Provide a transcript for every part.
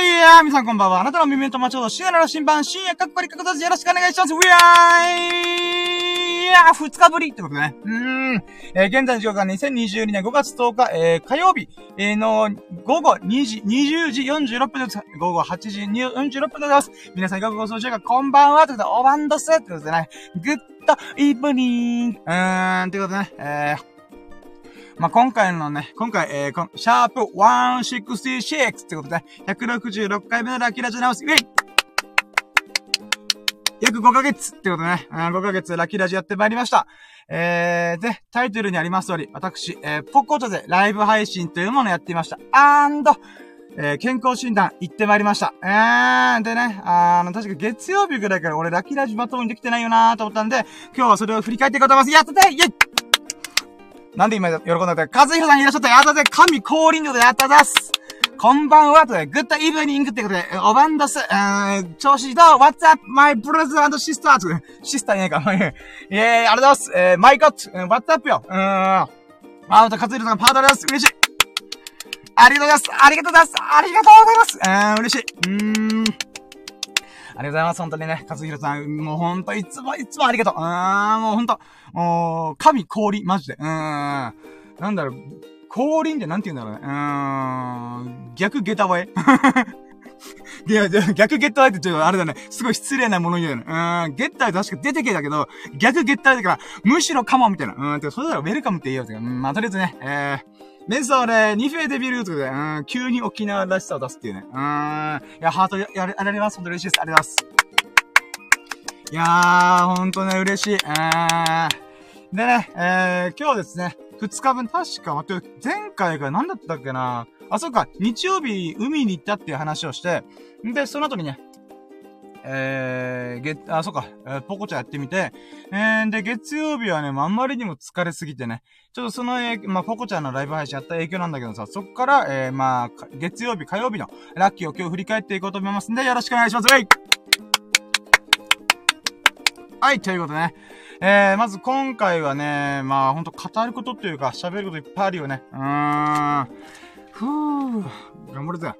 い、やー、皆さんこんばんは。あなたの耳の友達と深夜の新版、深夜かっこりかことじよろしくお願いします。ウィアーいやー、二日ぶりってことね。うーん。えー、現在の時刻は2022年5月10日、えー、火曜日、えー、の、午後2時、20時46分です。午後8時46分でございます。皆さんいかがご装置か、こんばんは、ということで、おばんどすってことでね、グッドイブニング。うーん、ということでね、えー、まあ、今回のね、今回、えー、この、シャープ166ってことで、166回目のラッキーラジオナウス、ウェイ約5ヶ月ってことね、うん5ヶ月ラッキーラジオやってまいりました。えー、で、タイトルにあります通り、私、えー、ポコチョでライブ配信というものをやっていました。アンド、えー、健康診断行ってまいりました。えー、でね、あの、確か月曜日ぐらいから俺ラッキーラジオまともにできてないよなーと思ったんで、今日はそれを振り返っていこうと思います。やったぜイェイなんで今喜んだって、和弘さんいらっしゃったやったぜ神降臨量でやったざすこんばんはとで、グッドイブニングってことで、おばんどす、うー、調子どう ?What's up, my brothers and sisters? シスターいないか。えー、ありがとうございます。えー、マイコット、What's up よ？うーん。あ、また、勝弘さんパートナーです。嬉しい。ありがとうございます。ありがとうございます。ありがとうございます。えー、嬉しい。うーん。ありがとうございます。本当にね、和弘さん、もうほんといつもいつもありがとう。うーん、もうほんと、もう、神氷、マジで。うーん。なんだろう、降臨ってなんて言うんだろうね。うーん、逆下駄声 いや、逆ゲッターってちょっとあれだね。すごい失礼なもの言うね。うん、ゲッター確か出てけだけど、逆ゲッターだから、むしろカモンみたいな。うん、てそれならウェルカムって言うよ。うん、まあ、とりあえずね、えー、メンソーレ、ニフェデビルートで、うん、急に沖縄らしさを出すっていうね。うん、いや、ハートや、やられます。本当嬉しいです。ありがとうございます。いやー、ほんとね、嬉しい。うん。でね、えー、今日ですね、二日分、確か、待って、前回が何だったっけなあ、そっか、日曜日、海に行ったっていう話をして、で、その後にね、えー、月、あ、そっか、えー、ポコチャやってみて、えー、で、月曜日はね、まあ、あんまりにも疲れすぎてね、ちょっとその、えー、まあ、ポコチャのライブ配信やった影響なんだけどさ、そっから、えー、まあ、月曜日、火曜日のラッキーを今日振り返っていこうと思いますんで、よろしくお願いします。はいはい、ということでね。えー、まず今回はね、まあほんと語ることっていうか喋ることいっぱいあるよね。うーん。ふぅ、頑張るぜ。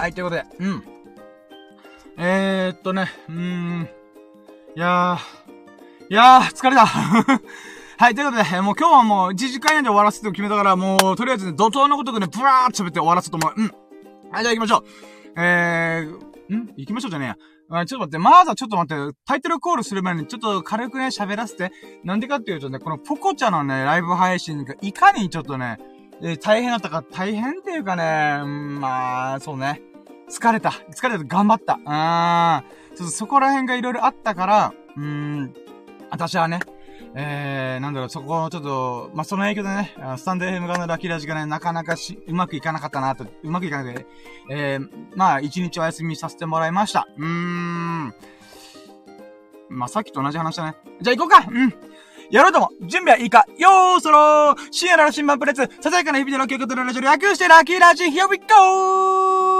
はい、ということで、うん。えー、っとね、うーん。いやー、いやー、疲れた。はい、ということで、もう今日はもう1時間以内で終わらせて決めたから、もう、とりあえずね、怒涛のことでね、ブワーって喋って終わらせると思う。うん。はい、じゃあ行きましょう。えー、ん？行きましょうじゃねえや。あちょっと待って、まずはちょっと待って、タイトルコールする前にちょっと軽くね、喋らせて。なんでかっていうとね、このポコチャのね、ライブ配信がいかにちょっとね、えー、大変だったか、大変っていうかね、うん、まあ、そうね。疲れた。疲れた。頑張った。うん。ちょっとそこら辺がいろいろあったから、うん、私はね、えー、なんだろう、そこを、ちょっと、まあ、その影響でね、スタンド FM 側のラッキーラジがね、なかなかし、うまくいかなかったなと、うまくいかなくて、えー、まあ、一日お休みさせてもらいました。うーん。まあ、さっきと同じ話だね。じゃあ行こうかうんやろうとも準備はいいかよーそろー深夜の新版プレッツささやかな日々の記憶とのラジオ略してラッキーラジ Here we go!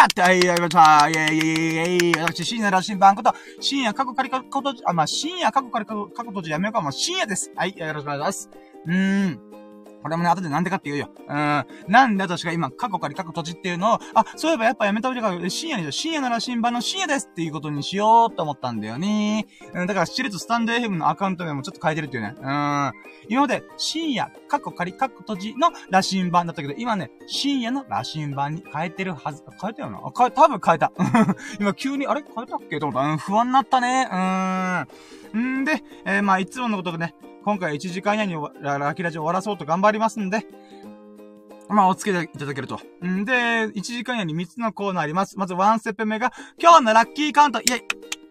やってはい、やりました。イェイイェイイェイイェイ。私、深夜ら新版こと、深夜過去仮過去とじ、あ、まあ、深夜過去仮過去とじやめようか。まあ、深夜です。はい、よろしくお願いします。うーん。これもね、後でなんでかって言うよ。うん。なんで私が今、過去から過去閉じっていうのを、あ、そういえばやっぱやめた方がいいか深夜にしよう。深夜なら新版の深夜ですっていうことにしようと思ったんだよね。うん、だから、シリツスタンド FM のアカウント名もちょっと変えてるっていうね。うん。今まで、深夜、過去仮過去閉じの羅針盤だったけど、今ね、深夜の羅針盤に変えてるはず。変えたよな？あ、変え、多分変えた。今急に、あれ？変えたっけ？と思った。うん、不安になったね。うん。んで、えー、まあ、いつものことでね、今回1時間以内にラキラジ終わらそうと頑張りますんで、まあ、お付けいただけると。んで、1時間以内に3つのコーナーあります。まず1ステップ目が、今日のラッキーカウントイェイ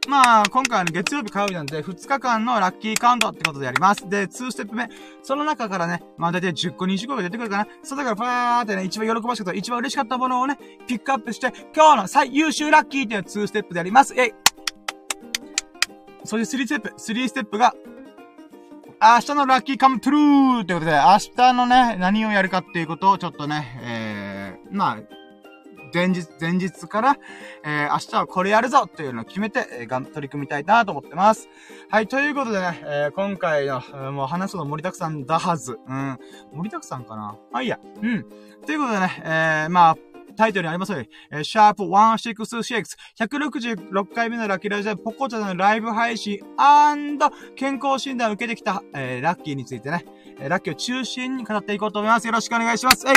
まあ、今回はね、月曜日火曜日なんで、2日間のラッキーカウントってことでやります。で、2ステップ目。その中からね、まあ大体10個、20個が出てくるかな。それからパーってね、一番喜ばしかった、一番嬉しかったものをね、ピックアップして、今日の最優秀ラッキーっていう2ステップでやります。えいそれで3ステップ。3ステップが、明日のラッキーカムトゥルーってことで、明日のね、何をやるかっていうことをちょっとね、えー、まあ、前日、前日から、えー、明日はこれやるぞっていうのを決めて、えー、がん、取り組みたいなと思ってます。はい、ということでね、えー、今回の、えー、もう話すの盛りだくさんだはず。うん。盛りだくさんかなあいいや。うん。ということでね、えー、まあ、タイトルにありますように、えー、シャープ166、166回目のラッキーラジオポコチャのライブ配信健康診断を受けてきた、えー、ラッキーについてね、えー、ラッキーを中心に語っていこうと思います。よろしくお願いします。えい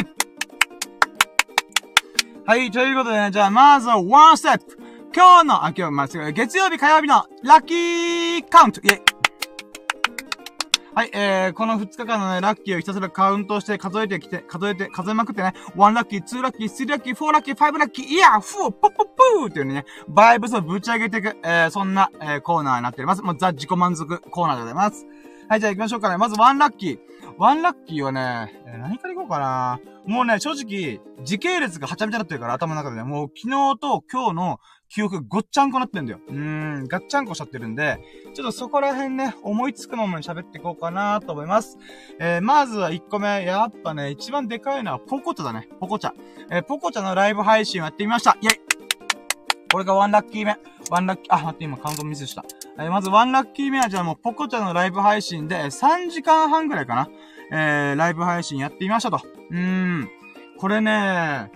はい、ということでね、じゃあ、まずは、ワンステップ。今日の、あ、今日、まあ、月曜日、火曜日の、ラッキーカウントイェイはい、えー、この2日間のね、ラッキーをひたすらカウントして数えてきて、数えて、数えまくってね、1ラッキー、2ラッキー、3ラッキー、4ラッキー、5ラッキー、いやフォーポッポッポーっていうね、バイブスをぶち上げていく、えー、そんな、えー、コーナーになっております。もうザ自己満足コーナーでございます。はい、じゃあ行きましょうかね。まず1ラッキー。1ラッキーはね、えー、何から行こうかな。もうね、正直、時系列がはちゃめちゃになってるから、頭の中でね、もう昨日と今日の記憶ごっちゃんこなってんだよ。うーん、ガッチャンコしちゃってるんで、ちょっとそこら辺ね、思いつくままに喋っていこうかなと思います。えー、まずは1個目、やっぱね、一番でかいのはポコチャだね。ポコチャ。えー、ポコチャのライブ配信をやってみました。イェイこれがワンラッキー目。ワンラッキー、あ、待って、今カウントミスした。えー、まずワンラッキー目はじゃあもうポコチャのライブ配信で3時間半ぐらいかな。えー、ライブ配信やってみましたと。うーん。これね、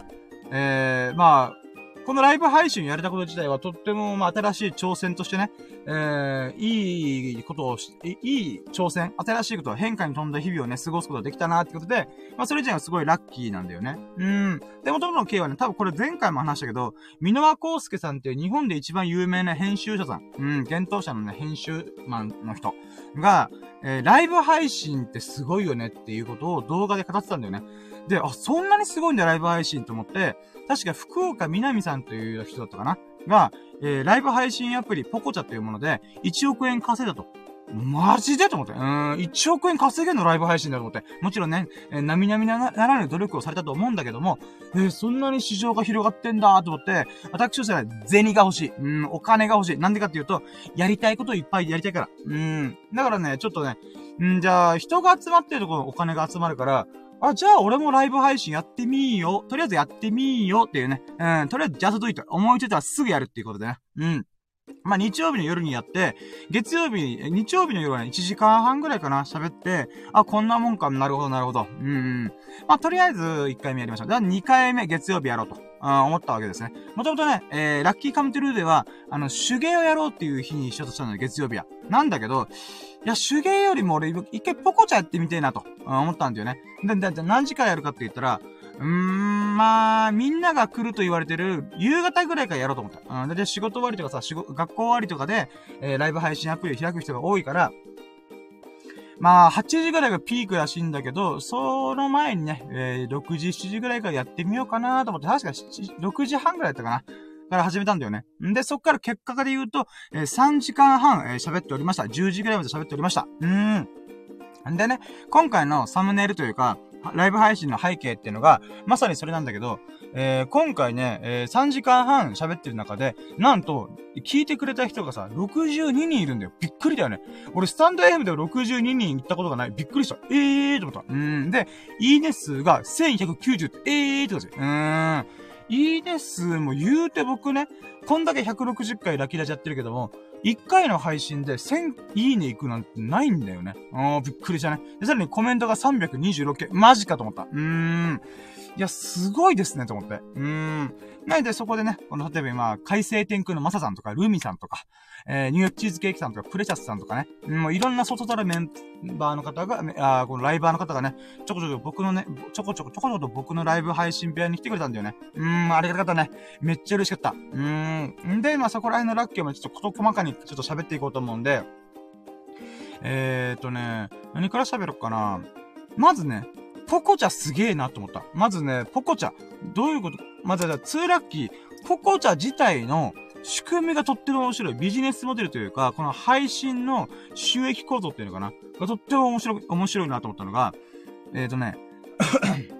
えー、まあ、このライブ配信やれたこと自体はとっても、まあ、新しい挑戦としてね、えー、いいことをし、いい挑戦、新しいことを変化に富んだ日々をね、過ごすことができたなってことで、まあ、それ自体はすごいラッキーなんだよね。うん。で、元々の経はね、多分これ前回も話したけど、箕輪康介さんっていう日本で一番有名な編集者さん、うん、幻冬者のね、編集マンの人が、えー、ライブ配信ってすごいよねっていうことを動画で語ってたんだよね。で、あ、そんなにすごいんだ、ライブ配信と思って、確か福岡みなみさんという人だったかな？が、えー、ライブ配信アプリポコチャというもので、1億円稼いだと。マジで？と思って。うん、1億円稼げんのライブ配信だと思って。もちろんね、えー、並々ならぬ努力をされたと思うんだけども、えー、そんなに市場が広がってんだと思って、私としては銭が欲しい。うん、お金が欲しい。なんでかっていうと、やりたいことをいっぱいやりたいから。うん、だからね、ちょっとね、んじゃあ、人が集まってるところお金が集まるから、あ、じゃあ俺もライブ配信やってみーよ。とりあえずやってみーよっていうね。うん、とりあえずジャストイット。思いついたらすぐやるっていうことでね。うん。まあ、日曜日の夜にやって、月曜日、日曜日の夜は、1時間半ぐらいかな、喋って、あ、こんなもんか、なるほど、なるほど。うん、うん。まあ、とりあえず、1回目やりましょう。では、2回目、月曜日やろうと、あ思ったわけですね。もともとね、えー、ラッキーカムトゥルーでは、あの、手芸をやろうっていう日にしようとしたのよ、月曜日は。なんだけど、いや、手芸よりも俺、一回ポコチャやってみてえなと、思ったんだよね。で、で、で、何時からやるかって言ったら、うーん、まあ、みんなが来ると言われてる、夕方ぐらいからやろうと思った。うん。で、仕事終わりとかさ、仕事、学校終わりとかで、えー、ライブ配信アプリを開く人が多いから、まあ、8時ぐらいがピークらしいんだけど、その前にね、えー、6時、7時ぐらいからやってみようかなと思って、確か6時半ぐらいだったかな。から始めたんだよね。んで、そっから結果で言うと、えー、3時間半、えー、喋っておりました。10時ぐらいまで喋っておりました。うーん。んでね、今回のサムネイルというか、ライブ配信の背景っていうのが、まさにそれなんだけど、えー、今回ね、えー、3時間半喋ってる中で、なんと、聞いてくれた人がさ、62人いるんだよ。びっくりだよね。俺、スタンド FM で62人行ったことがない。びっくりした。えーと思った。うん。で、いいね数が1190って、えーってことですよ。うーん。いいね数も言うて僕ね、こんだけ160回ラキラジやってるけども、1回の配信で1000いいね行くなんてないんだよね。あー、びっくりじゃね。で、さらにコメントが326件。マジかと思った。うーん。いや、すごいですね、と思って。うーん。なので、そこでね、この、例えば今、海星天空のマサさんとか、ルミさんとか、えー、ニューヨークチーズケーキさんとか、プレシャスさんとかね、もういろんな外たるメンバーの方が、あこのライバーの方がね、ちょこちょこ僕のね、ちょこちょこちょこちょこと僕のライブ配信部屋に来てくれたんだよね。うん、ありがたかったね。めっちゃ嬉しかった。うん。で、まあ、そこら辺のラッキーもちょっとこと細かにちょっと喋っていこうと思うんで、えーとね、何から喋ろうかな。まずね、ポコチャすげえなと思った。まずね、ポコチャ。どういうこと？まずは、ツーラッキー。ポコチャ自体の仕組みがとっても面白い。ビジネスモデルというか、この配信の収益構造っていうのかながとっても面白い、面白いなと思ったのが、えっ、ー、とね、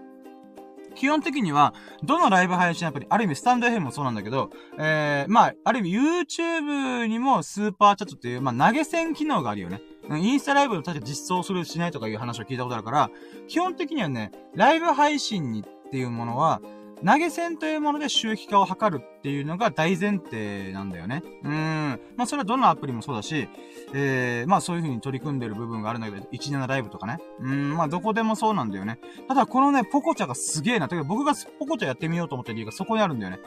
基本的には、どのライブ配信アプリ、ある意味スタンド FM もそうなんだけど、えー、まあ、ある意味 YouTube にもスーパーチャットっていう、まあ、投げ銭機能があるよね。インスタライブを確か実装するしないとかいう話を聞いたことあるから、基本的にはね、ライブ配信にっていうものは、投げ銭というもので収益化を図るっていうのが大前提なんだよね。うん。まあ、それはどのアプリもそうだし、えー、まあそういう風に取り組んでる部分があるんだけど、17ライブとかね。うん、まあどこでもそうなんだよね。ただこのね、ポコチャがすげえな。てか僕がポコチャやってみようと思った理由がそこにあるんだよね。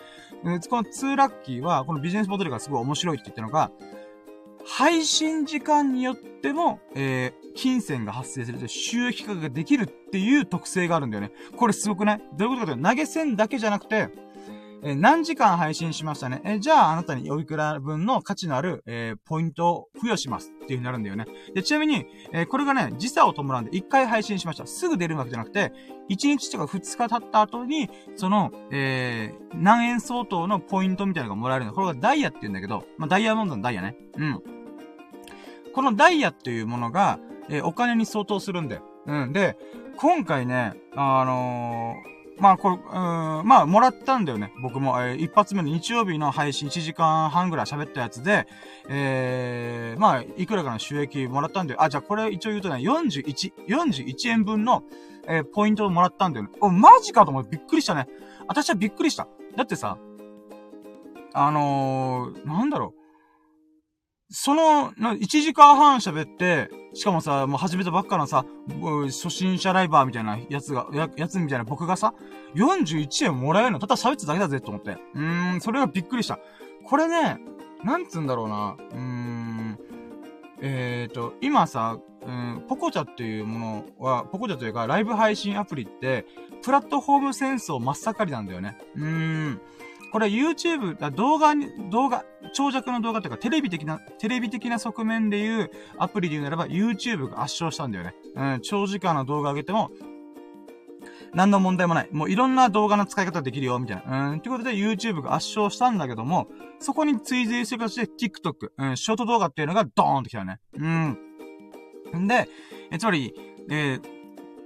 うんこの2ラッキーは、このビジネスモデルがすごい面白いって言ったのが、配信時間によっても、えー、金銭が発生すると収益化ができるっていう特性があるんだよね。これすごくない？どういうことかというと、投げ銭だけじゃなくて、え、何時間配信しましたね？え、じゃああなたにおいくら分の価値のある、え、ポイントを付与しますっていう風になるんだよね。で、ちなみに、えこれがね、時差を伴うんで1回配信しました。すぐ出るわけじゃなくて、1日とか2日経った後に、その、え何円相当のポイントみたいなのがもらえるの。これがダイヤって言うんだけど、まあ、ダイヤモンドのダイヤね。うん。このダイヤっていうものが、えお金に相当するんだよ。うん。で、今回ね、あのーまあ、これ、うん、まあ、もらったんだよね。僕も、えー、一発目の日曜日の配信1時間半ぐらい喋ったやつで、えー、まあ、いくらかの収益もらったんだよ。あ、じゃあこれ一応言うとね、41、41円分の、えー、ポイントをもらったんだよね。お、マジかと思ってびっくりしたね。私はびっくりした。だってさ、あのー、なんだろう。その、1時間半喋って、しかもさ、もう始めたばっかのさ、初心者ライバーみたいなやつが、や、やつみたいな僕がさ、41円もらえるのただ喋っただけだぜと思って。うーん、それがびっくりした。これね、なんつうんだろうな。うーん、えーと、今さ、うん、ポコチャっていうものは、ポコチャというか、ライブ配信アプリって、プラットフォーム戦争真っ盛りなんだよね。うーん。これ YouTube、動画に、動画、長尺の動画というかテレビ的な、テレビ的な側面で言うアプリで言うならば YouTube が圧勝したんだよね。うん、長時間の動画上げても、何の問題もない。もういろんな動画の使い方できるよ、みたいな。うん、ということで YouTube が圧勝したんだけども、そこに追随する形で TikTok、うん、ショート動画っていうのがドーンと来たよね。うん。んで、え、つまり、えー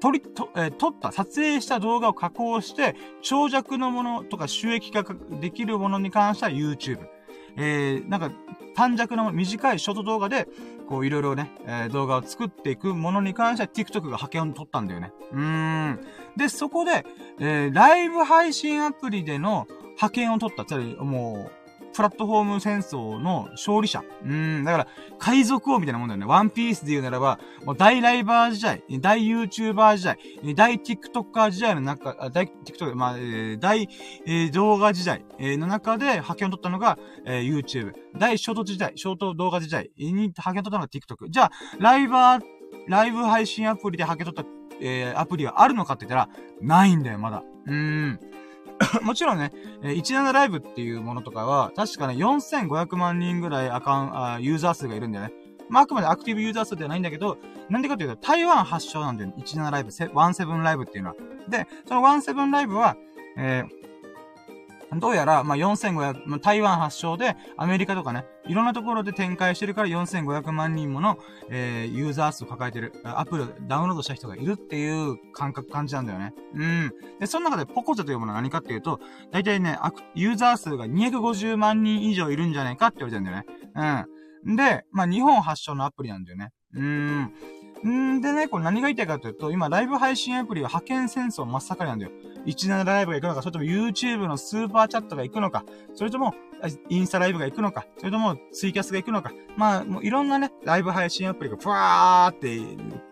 撮り、と、えー、撮った、撮影した動画を加工して、長尺のものとか収益化できるものに関しては YouTube。えー、なんか、短尺の短いショート動画で、こういろいろね、えー、動画を作っていくものに関しては TikTok が派遣を取ったんだよね。うーん。で、そこで、えー、ライブ配信アプリでの派遣を取った。つまり、もう、プラットフォーム戦争の勝利者。うん、だから、海賊王みたいなもんだよね。ワンピースで言うならば、もう大ライバー時代、大 YouTuber 時代、大 TikToker 時代の中、大 TikTok、まあ、えー、大、えー、動画時代、えー、の中で派遣を取ったのが、えー、YouTube。大ショート時代、ショート動画時代に派遣を取ったのが TikTok。じゃあ、ライバー、ライブ配信アプリで派遣取った、えー、アプリはあるのかって言ったら、ないんだよ、まだ。うーん。もちろんね、17ライブっていうものとかは、確かね、4500万人ぐらいアカウンあ、ユーザー数がいるんだよね。まあ、あくまでアクティブユーザー数ではないんだけど、なんでかというと、台湾発祥なんだよね。17ライブ、17ライブっていうのは。で、その17ライブは、えー、どうやら、まあ、4500、台湾発祥で、アメリカとかね、いろんなところで展開してるから4500万人もの、えー、ユーザー数を抱えてる、アプリをダウンロードした人がいるっていう感覚、感じなんだよね。うん。で、その中でポコチャというものは何かっていうと、大体ね、ユーザー数が250万人以上いるんじゃないかって言われてるんだよね。うん。で、まあ、日本発祥のアプリなんだよね。うん。んでね、これ何が言いたいかというと、今、ライブ配信アプリは覇権戦争真っ盛りなんだよ。17ライブが行くのか、それとも YouTube のスーパーチャットが行くのか、それとも、インスタライブが行くのか、それともツイキャスが行くのか。まあ、もういろんなね、ライブ配信アプリがふわーって、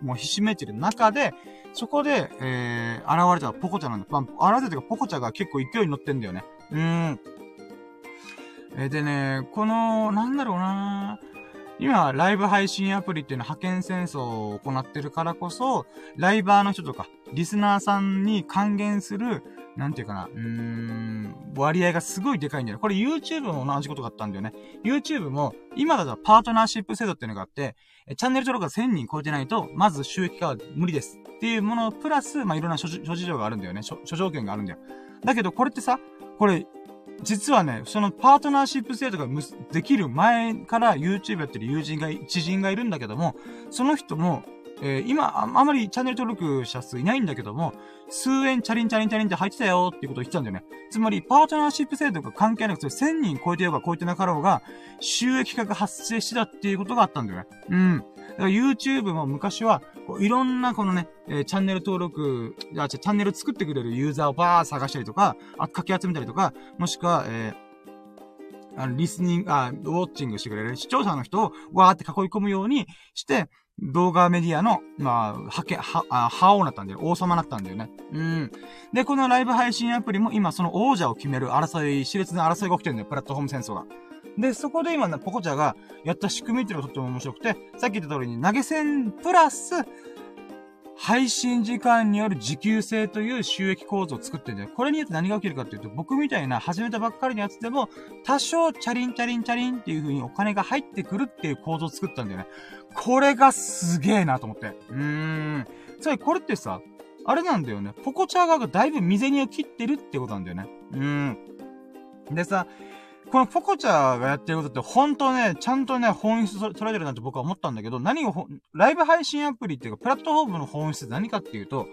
もうひしめいてる中で、そこで、えー、現れたポコチャなんだ。まあ、現れたというか、ポコチャが結構勢いに乗ってんだよね。うーん。えー、でね、この、なんだろうな今、ライブ配信アプリっていうのは派遣戦争を行ってるからこそ、ライバーの人とか、リスナーさんに還元する、なんていうかな、うーん、割合がすごいでかいんだよ。これ YouTube も同じことがあったんだよね。YouTube も、今だとパートナーシップ制度っていうのがあって、チャンネル登録が1000人超えてないと、まず収益化は無理です。っていうものプラス、まあ、いろんな諸事情があるんだよね。諸条件があるんだよ。だけど、これってさ、これ、実はね、そのパートナーシップ制度ができる前から YouTube やってる友人が、知人がいるんだけども、その人も、えー、今あ、あまりチャンネル登録者数いないんだけども、数円チャリンチャリンチャリンって入ってたよっていうことを言ってたんだよね。つまり、パートナーシップ制度が関係なくて、1000人超えてようが超えてなかろうが、収益化が発生してたっていうことがあったんだよね。うん。だから YouTube も昔は、いろんなこのね、えー、チャンネル登録、あ、チャンネル作ってくれるユーザーをバー探したりとか、あ、かき集めたりとか、もしくは、えー、あの、リスニング、あ、ウォッチングしてくれる視聴者の人をわーって囲い込むようにして、動画メディアの、まあ、はけ、は、あ、覇王なったんだよ。王様なったんだよね。うん。で、このライブ配信アプリも今その王者を決める争い、熾烈な争いが起きてるんだよ。プラットフォーム戦争が。で、そこで今ね、ポコチャがやった仕組みっていうのがとっても面白くて、さっき言った通りに投げ銭プラス、配信時間による時給制という収益構造を作ってんだよ。これによって何が起きるかっていうと、僕みたいな始めたばっかりのやつでも、多少チャリンチャリンチャリンっていう風にお金が入ってくるっていう構造を作ったんだよね。これがすげえなと思って。うーん。つまりこれってさ、あれなんだよね。ポコチャー側がだいぶ未銭を切ってるってことなんだよね。うーん。でさ、このポコチャがやってることって本当ね、ちゃんとね、本質取られてるなんて僕は思ったんだけど、何を、ライブ配信アプリっていうか、プラットフォームの本質って何かっていうと、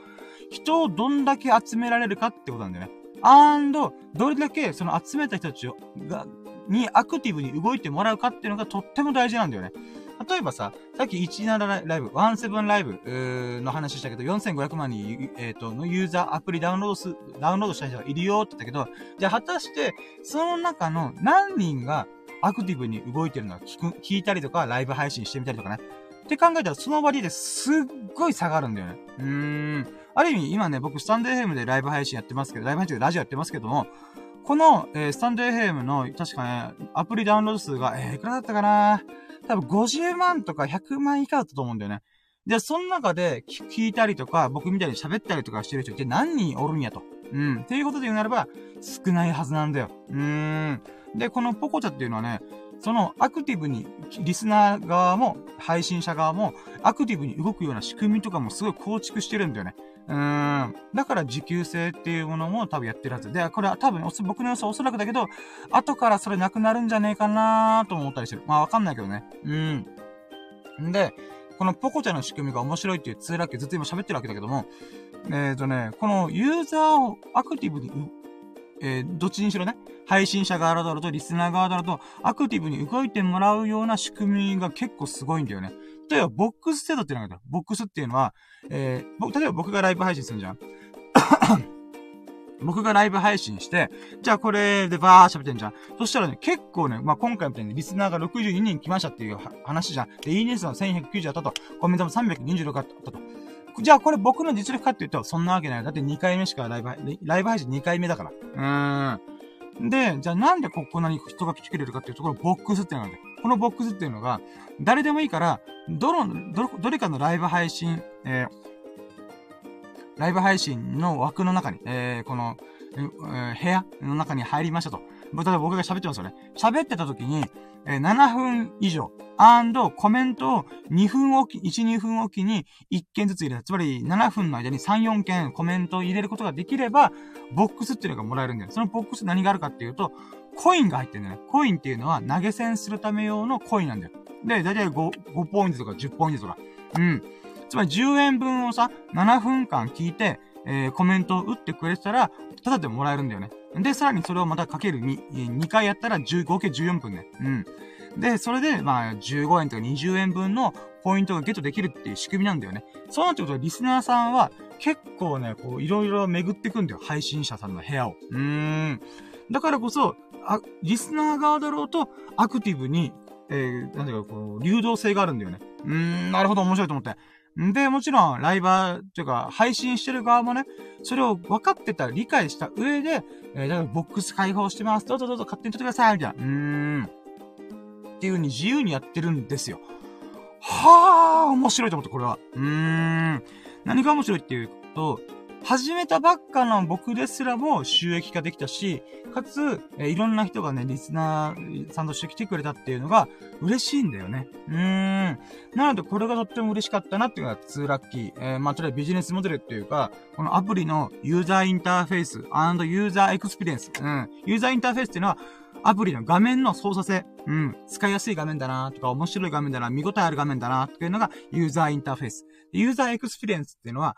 人をどんだけ集められるかってことなんだよね。アンド、どれだけその集めた人たちを、が、にアクティブに動いてもらうかっていうのがとっても大事なんだよね。例えばさ、さっき17ライブ、17ライブの話したけど、4500万人、えっ、ー、と、のユーザーアプリダウンロードす、ダウンロードした人がいるよって言ったけど、じゃあ果たして、その中の何人がアクティブに動いてるのか聞く、聞いたりとか、ライブ配信してみたりとかね。って考えたら、その割ですっごい差があるんだよね。うーん。ある意味、今ね、僕、スタンド FM でライブ配信やってますけど、ライブ配信でラジオやってますけども、この、えー、スタンド FM の、確かね、アプリダウンロード数が、えー、いくらだったかな？多分50万とか100万以下だったと思うんだよね。で、その中で聞いたりとか、僕みたいに喋ったりとかしてる人って何人おるんやと。うん。っていうことで言うならば、少ないはずなんだよ。うーん。で、このポコチャっていうのはね、そのアクティブに、リスナー側も、配信者側も、アクティブに動くような仕組みとかもすごい構築してるんだよね。うん。だから時給制っていうものも多分やってるはず。で、これは多分、僕の予想おそらくだけど、後からそれなくなるんじゃねえかなーと思ったりしてる。まあわかんないけどね。うん。んで、このポコチャの仕組みが面白いっていう通ラッずっと今喋ってるわけだけども、えっ、ー、とね、このユーザーをアクティブに、えー、どっちにしろね、配信者側だろうとリスナー側だろうと、アクティブに動いてもらうような仕組みが結構すごいんだよね。例えば、ボックス制度っていうのがあるボックスっていうのは、えー、僕例えば僕がライブ配信するじゃん。僕がライブ配信して、じゃあこれでバー喋ってんじゃん。そしたらね、結構ね、まあ、今回みたいにリスナーが62人来ましたっていう話じゃん。で、いいね数は1190あったと。コメントも326あったと。じゃあこれ僕の実力かって言うと、そんなわけない。だって2回目しかライブ、ライブ配信2回目だから。うーん。で、じゃあなんでここなに人が来てくれるかっていうと、ころボックスっていうのがあるこのボックスっていうのが、誰でもいいから、どの、ど、どれかのライブ配信、えー、ライブ配信の枠の中に、えー、この、えー、部屋の中に入りましたと。例えば僕が喋ってますよね。喋ってた時に、えー、7分以上、アンドコメントを2分おき、1、2分おきに1件ずつ入れる。つまり7分の間に3、4件コメントを入れることができれば、ボックスっていうのがもらえるんだよ。そのボックス何があるかっていうと、コインが入ってるんだよね。コインっていうのは投げ銭するため用のコインなんだよ。で、だいたい 5, 5ポイントとか10ポイントとか。うん。つまり10円分をさ、7分間聞いて、えー、コメントを打ってくれてたら、ただでもらえるんだよね。で、さらにそれをまたかける2、2回やったら10、合計14分ね。うん。で、それで、まあ、15円とか20円分のポイントがゲットできるっていう仕組みなんだよね。そうなってことは、リスナーさんは、結構ね、こう、いろいろ巡ってくんだよ。配信者さんの部屋を。うーん。だからこそ、あ、リスナー側だろうと、アクティブに、えー、なんていうか、こう、流動性があるんだよね。うーん、なるほど、面白いと思って。で、もちろん、ライバー、というか、配信してる側もね、それを分かってた、理解した上で、えー、だからボックス開放してます。どうぞどうぞ勝手に撮ってください、みたいな。うーん。っていう風に自由にやってるんですよ。はあ、面白いと思って、これは。うーん。何が面白いっていうと、始めたばっかの僕ですらも収益化できたし、かつ、え、いろんな人がね、リスナーさんとして来てくれたっていうのが嬉しいんだよね。うーん。なので、これがとっても嬉しかったなっていうのが2ラッキー。えー、まあ、とりあえずビジネスモデルっていうか、このアプリのユーザーインターフェースユーザーエクスペリエンス。うん。ユーザーインターフェースっていうのは、アプリの画面の操作性。うん。使いやすい画面だなとか、面白い画面だな、見応えある画面だなっていうのがユーザーインターフェース。ユーザーエクスペリエンスっていうのは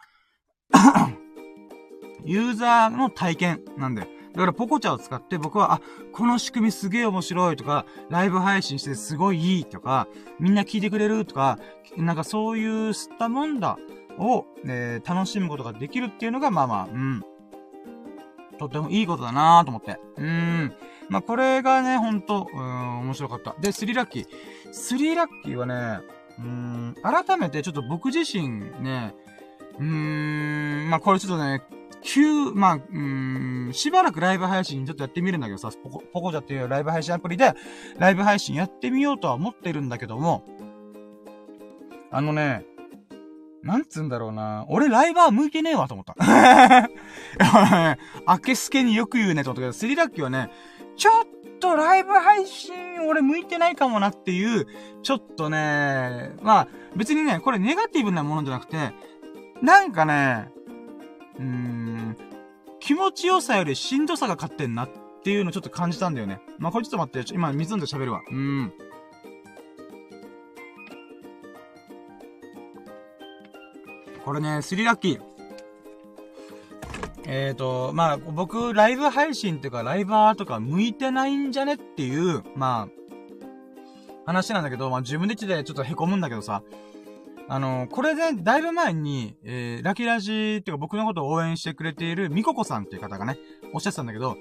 ユーザーの体験なんだよ。だからポコチャを使って僕は、あ、この仕組みすげえ面白いとか、ライブ配信してすごいいいとか、みんな聞いてくれるとか、なんかそういうすったもんだを、えー、楽しむことができるっていうのが、まあまあ、うん。とってもいいことだなぁと思って。うーん。まあ、これがね、ほんと、うん、面白かった。で、スリーラッキー。スリラッキーはね、うん、改めてちょっと僕自身ね、うーん、まあ、これちょっとね、急、まあ、うーん、しばらくライブ配信ちょっとやってみるんだけどさ、ポコ、ポコジャっていうライブ配信アプリで、ライブ配信やってみようとは思ってるんだけども、あのね、なんつうんだろうな。俺ライバー向いてねえわと思った。あけすけによく言うねと思ったけど、スリラッキーはね、ちょっとライブ配信俺向いてないかもなっていう、ちょっとね、まあ、別にね、これネガティブなものじゃなくて、なんかね、うーん、気持ちよさよりしんどさが勝ってんなっていうのちょっと感じたんだよね。まあ、これちょっと待って、今水飲んで喋るわ。うーん。これね、スリラッキー。えっ、ー、と、まあ、僕、ライブ配信っていうか、ライバーとか向いてないんじゃねっていう、まあ、話なんだけど、まあ自分で言ってちょっと凹むんだけどさ、あの、これで、だいぶ前に、えー、ラキラジーっていうか僕のことを応援してくれているミココさんっていう方がね、おっしゃってたんだけど、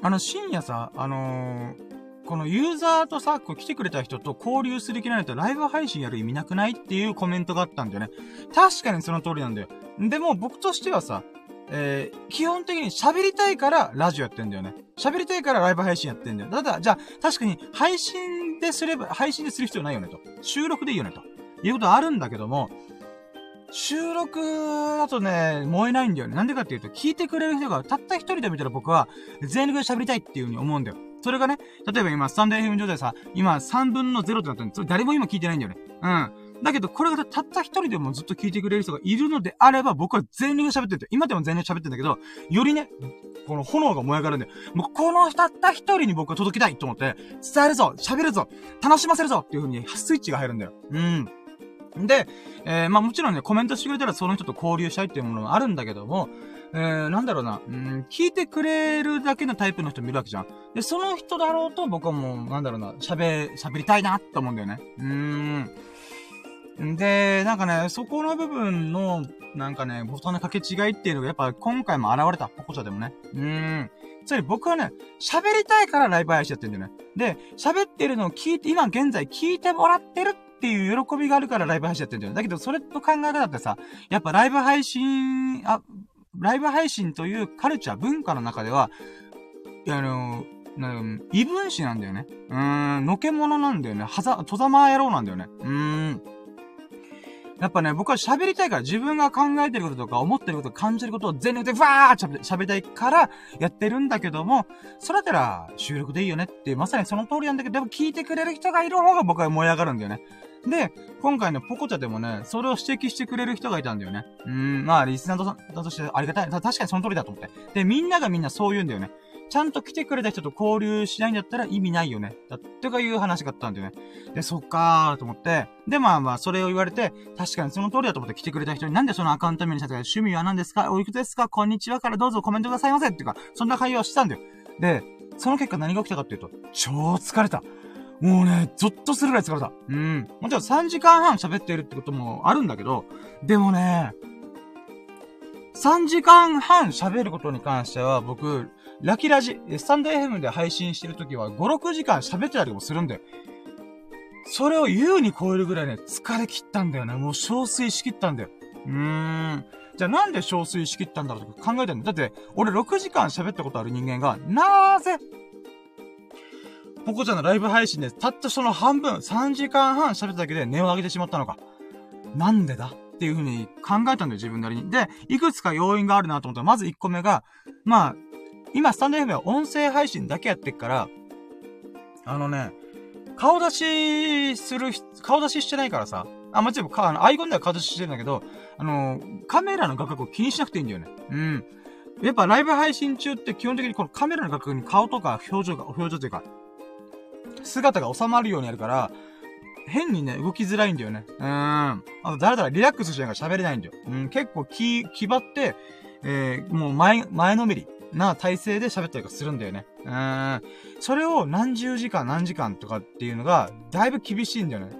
あの、深夜さ、あのー、このユーザーとさ、こう来てくれた人と交流する気ないとライブ配信やる意味なくないっていうコメントがあったんだよね。確かにその通りなんだよ。でも僕としてはさ、えー、基本的に喋りたいからラジオやってんだよね。喋りたいからライブ配信やってんだよ。ただ、じゃあ、確かに配信ですれば、配信でする必要ないよねと。収録でいいよねと。いうことあるんだけども、収録だとね、燃えないんだよね。なんでかっていうと、聞いてくれる人がたった一人で見たら僕は、全力で喋りたいっていう風に思うんだよ。それがね、例えば今、スタンド FM 上でさ、今3分の0ってなってるんそれ誰も今聞いてないんだよね。うん。だけど、これがたった一人でもずっと聞いてくれる人がいるのであれば、僕は全力で喋ってる今でも全力で喋ってるんだけど、よりね、この炎が燃え上がるんで、もうこのたった一人に僕は届きたいと思って、伝えるぞ喋るぞ楽しませるぞっていう風にスイッチが入るんだよ。うん。で、えー、まあもちろんね、コメントしてくれたらその人と交流したいっていうものもあるんだけども、えー、なんだろうな、うん、聞いてくれるだけのタイプの人もいるわけじゃん。で、その人だろうと僕はもう、なんだろうな、喋、喋りたいなって思うんだよね。うーん。で、なんかね、そこの部分の、なんかね、ボタンの掛け違いっていうのがやっぱ今回も現れた、ポコチャでもね。うーん。つまり僕はね、喋りたいからライブ配信やってんだよね。で、喋ってるのを聞いて、今現在聞いてもらってるっていう喜びがあるからライブ配信やってんだよ。だけど、それと考え方ってさ、やっぱライブ配信、あ、ライブ配信というカルチャー、文化の中では、あの、なん異分子なんだよね。うーん、のけ者なんだよね。はざ、とざま野郎なんだよね。うーん。やっぱね、僕は喋りたいから、自分が考えてることとか、思ってること、感じることを全力でわー喋りたいからやってるんだけども、それだったら収録でいいよねって、まさにその通りなんだけど、でも聞いてくれる人がいる方が僕は燃え上がるんだよね。で、今回のポコチャでもね、それを指摘してくれる人がいたんだよね。うん、まあ、リスナーだとしてありがたい。確かにその通りだと思って。で、みんながみんなそう言うんだよね。ちゃんと来てくれた人と交流しないんだったら意味ないよね。だってかいう話があったんだよね。で、そっかーと思って。で、まあまあ、それを言われて、確かにその通りだと思って来てくれた人に、なんでそのアカウント名にしたか、趣味は何ですか？おいくつですか？こんにちはからどうぞコメントくださいませっていうか、そんな会話をしてたんだよ。で、その結果何が起きたかっていうと、超疲れた。もうね、ゾッとするぐらい疲れた。うん。もちろん3時間半喋ってるってこともあるんだけど、でもね、3時間半喋ることに関しては、僕、ラキラジ、スタンド FM で配信してるときは5、6時間喋ってたりもするんだよ。それを優に超えるぐらいね、疲れ切ったんだよね。もう憔悴しきったんだよ。うーん。じゃあなんで憔悴しきったんだろうとか考えてんだ。だって、俺6時間喋ったことある人間が、なーぜ、ポコちゃんのライブ配信で、たったその半分、3時間半喋っただけで値を上げてしまったのか。なんでだ？っていうふうに考えたんだよ、自分なりに。で、いくつか要因があるなと思ったら、まず1個目が、まあ、今、スタンド FM は音声配信だけやってっから、あのね、顔出しする、顔出ししてないからさ、あ、もちろん、あの、アイコンでは顔出ししてるんだけど、あの、カメラの画角を気にしなくていいんだよね。うん。やっぱライブ配信中って基本的にこのカメラの画角に顔とか表情が、表情というか、姿が収まるようにやるから、変にね、動きづらいんだよね。うん。あと、だらだらリラックスしながら喋れないんだよ。うん、結構気、気張って、えー、もう前、前のめり。な体勢で喋ったりとかするんだよね。うん。それを何十時間何時間とかっていうのが、だいぶ厳しいんだよね。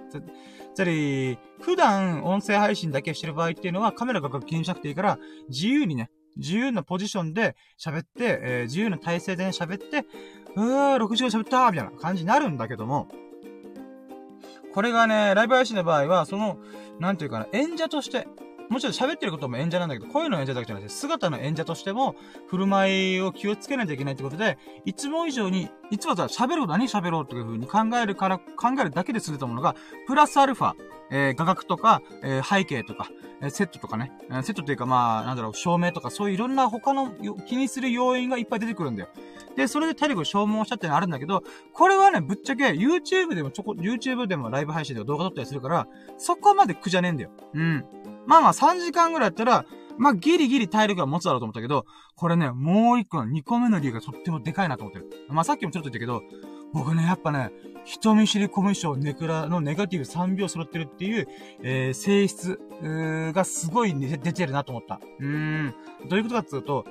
つまり、普段音声配信だけしてる場合っていうのはカメラが気にしなくていいから、自由にね、自由なポジションで喋って、えー、自由な体勢で、喋って、うー、6時間喋ったーみたいな感じになるんだけども、これがね、ライブ配信の場合は、その、なんていうかな、演者として、もちろん喋ってることも演者なんだけど、声の演者だけじゃなくて、姿の演者としても、振る舞いを気をつけないといけないってことで、いつも以上に、いつもさ、喋ること何喋ろうっていう風に考えるから、考えるだけでするたものが、プラスアルファ、えー、画角とか、えー、背景とか、えー、セットとかね、えー、セットっていうかまあ、なんだろう、照明とか、そういういろんな他の気にする要因がいっぱい出てくるんだよ。で、それで体力を消耗したってのあるんだけど、これはね、ぶっちゃけ YouTube でもちょこ、YouTube でもライブ配信で動画撮ったりするから、そこまで苦じゃねえんだよ。うん。まあまあ3時間ぐらいやったら、まあギリギリ体力が持つだろうと思ったけど、これね、もう一個の2個目の理由がとってもでかいなと思ってる。まあさっきもちょっと言ったけど、僕ね、やっぱね、人見知りコミュ障ネクラのネガティブ3秒揃ってるっていう、えー、性質がすごい、ね、出てるなと思った。うーん。どういうことかっていうと、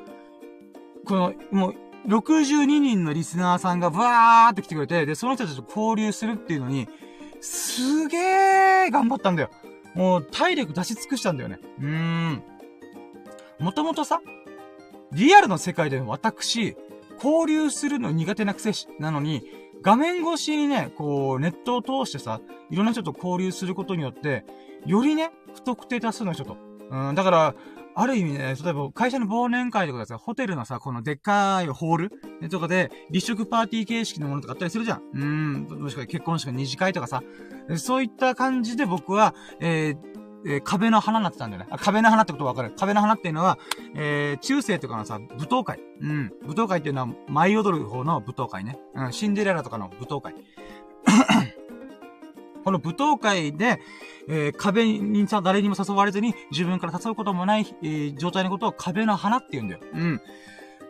この、もう、62人のリスナーさんがバーって来てくれて、で、その人たちと交流するっていうのに、すげー頑張ったんだよ。もう体力出し尽くしたんだよね。うーん。もともとさ、リアルの世界で私、交流するの苦手なくせし、なのに、画面越しにね、こう、ネットを通してさ、いろんな人と交流することによって、よりね、不特定多数の人と。うん、だから、ある意味ね、例えば会社の忘年会とかさ、ホテルのさ、このでっかいホールとかで、立食パーティー形式のものとかあったりするじゃん。うん、もしくは結婚式の二次会とかさ。そういった感じで僕は、えー、えー、壁の花になってたんだよね。あ、壁の花ってことわかる壁の花っていうのは、えー、中世とかのさ、舞踏会。うん。舞踏会っていうのは、舞い踊る方の舞踏会ね。うん。シンデレラとかの舞踏会。この舞踏会で、えー、壁にさ、誰にも誘われずに、自分から誘うこともない、えー、状態のことを壁の花って言うんだよ。うん。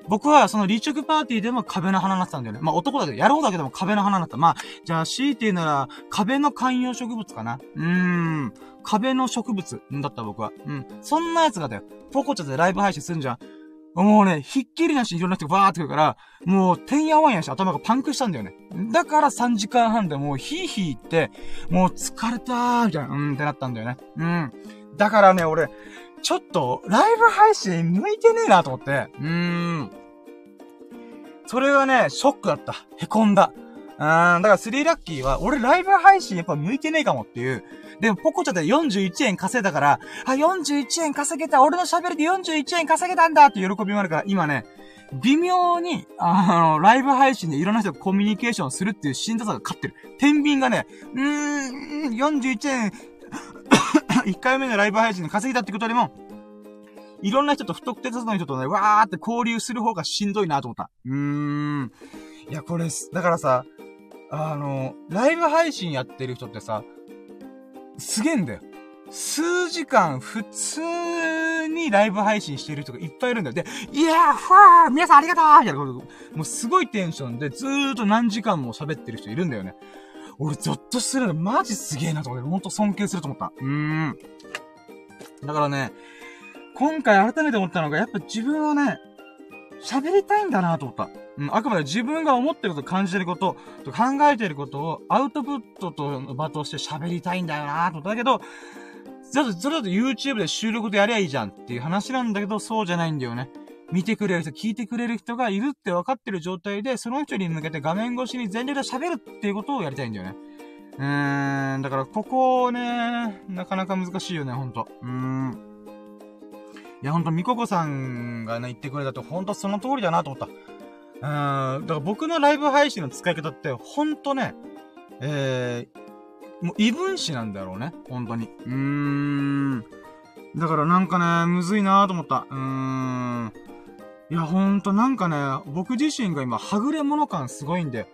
僕は、その立食パーティーでも壁の花になってたんだよね。まあ男だけど、やろうだけでも壁の花になった。まあ、じゃあ C っていうなら、壁の観葉植物かな。うーん。壁の植物だった僕は。うん。そんなやつがだよ。ポコチャでライブ配信するんじゃん。もうね、ひっきりなしにいろんな人がバーって来るから、もう、てんやわんやし頭がパンクしたんだよね。だから3時間半でもうヒーヒーって、もう疲れたー、みたいな、うんってなったんだよね。うん。だからね、俺、ちょっと、ライブ配信向いてねえなと思って。うーん。それはね、ショックだった。へこんだ。うん、だからスリーラッキーは、俺ライブ配信やっぱ向いてねえかもっていう。でも、ポコチャで41円稼いだから、あ、41円稼げた俺の喋りで41円稼げたんだって喜びもあるから、今ね、微妙に、あの、ライブ配信でいろんな人とコミュニケーションするっていうしんどさが勝ってる。天秤がね、うーん、41円、1回目のライブ配信で稼いだってことよりも、いろんな人と不特定多数の人とね、わーって交流する方がしんどいなと思った。うーん。いや、これ、だからさ、あの、ライブ配信やってる人ってさ、すげえんだよ。数時間普通にライブ配信してる人がいっぱいいるんだよ。で、いやー、ふわー皆さんありがとうみたいなこと、もうすごいテンションでずーっと何時間も喋ってる人いるんだよね。俺、ゾッとするの、マジすげえなと思って、ほんと尊敬すると思った。うーん。だからね、今回改めて思ったのが、やっぱ自分はね、喋りたいんだなと思った。うん、あくまで自分が思ってること、感じてること、と考えてることをアウトプットと場として喋りたいんだよなと思っただけど、だと、それだと YouTube で収録でやりゃいいじゃんっていう話なんだけど、そうじゃないんだよね。見てくれる人、聞いてくれる人がいるって分かってる状態で、その人に向けて画面越しに全力で喋るっていうことをやりたいんだよね。うーん、だからここね、なかなか難しいよね、ほんと。うーん。いや、ほんと、みここさんがね、言ってくれたと、ほんとその通りだなと思った。うーん、だから僕のライブ配信の使い方って、ほんとね、えー、もう異分子なんだろうね。本当に。うーん。だからなんかね、むずいなと思った。うーん。いや、ほんとなんかね、僕自身が今、はぐれ者感すごいんで、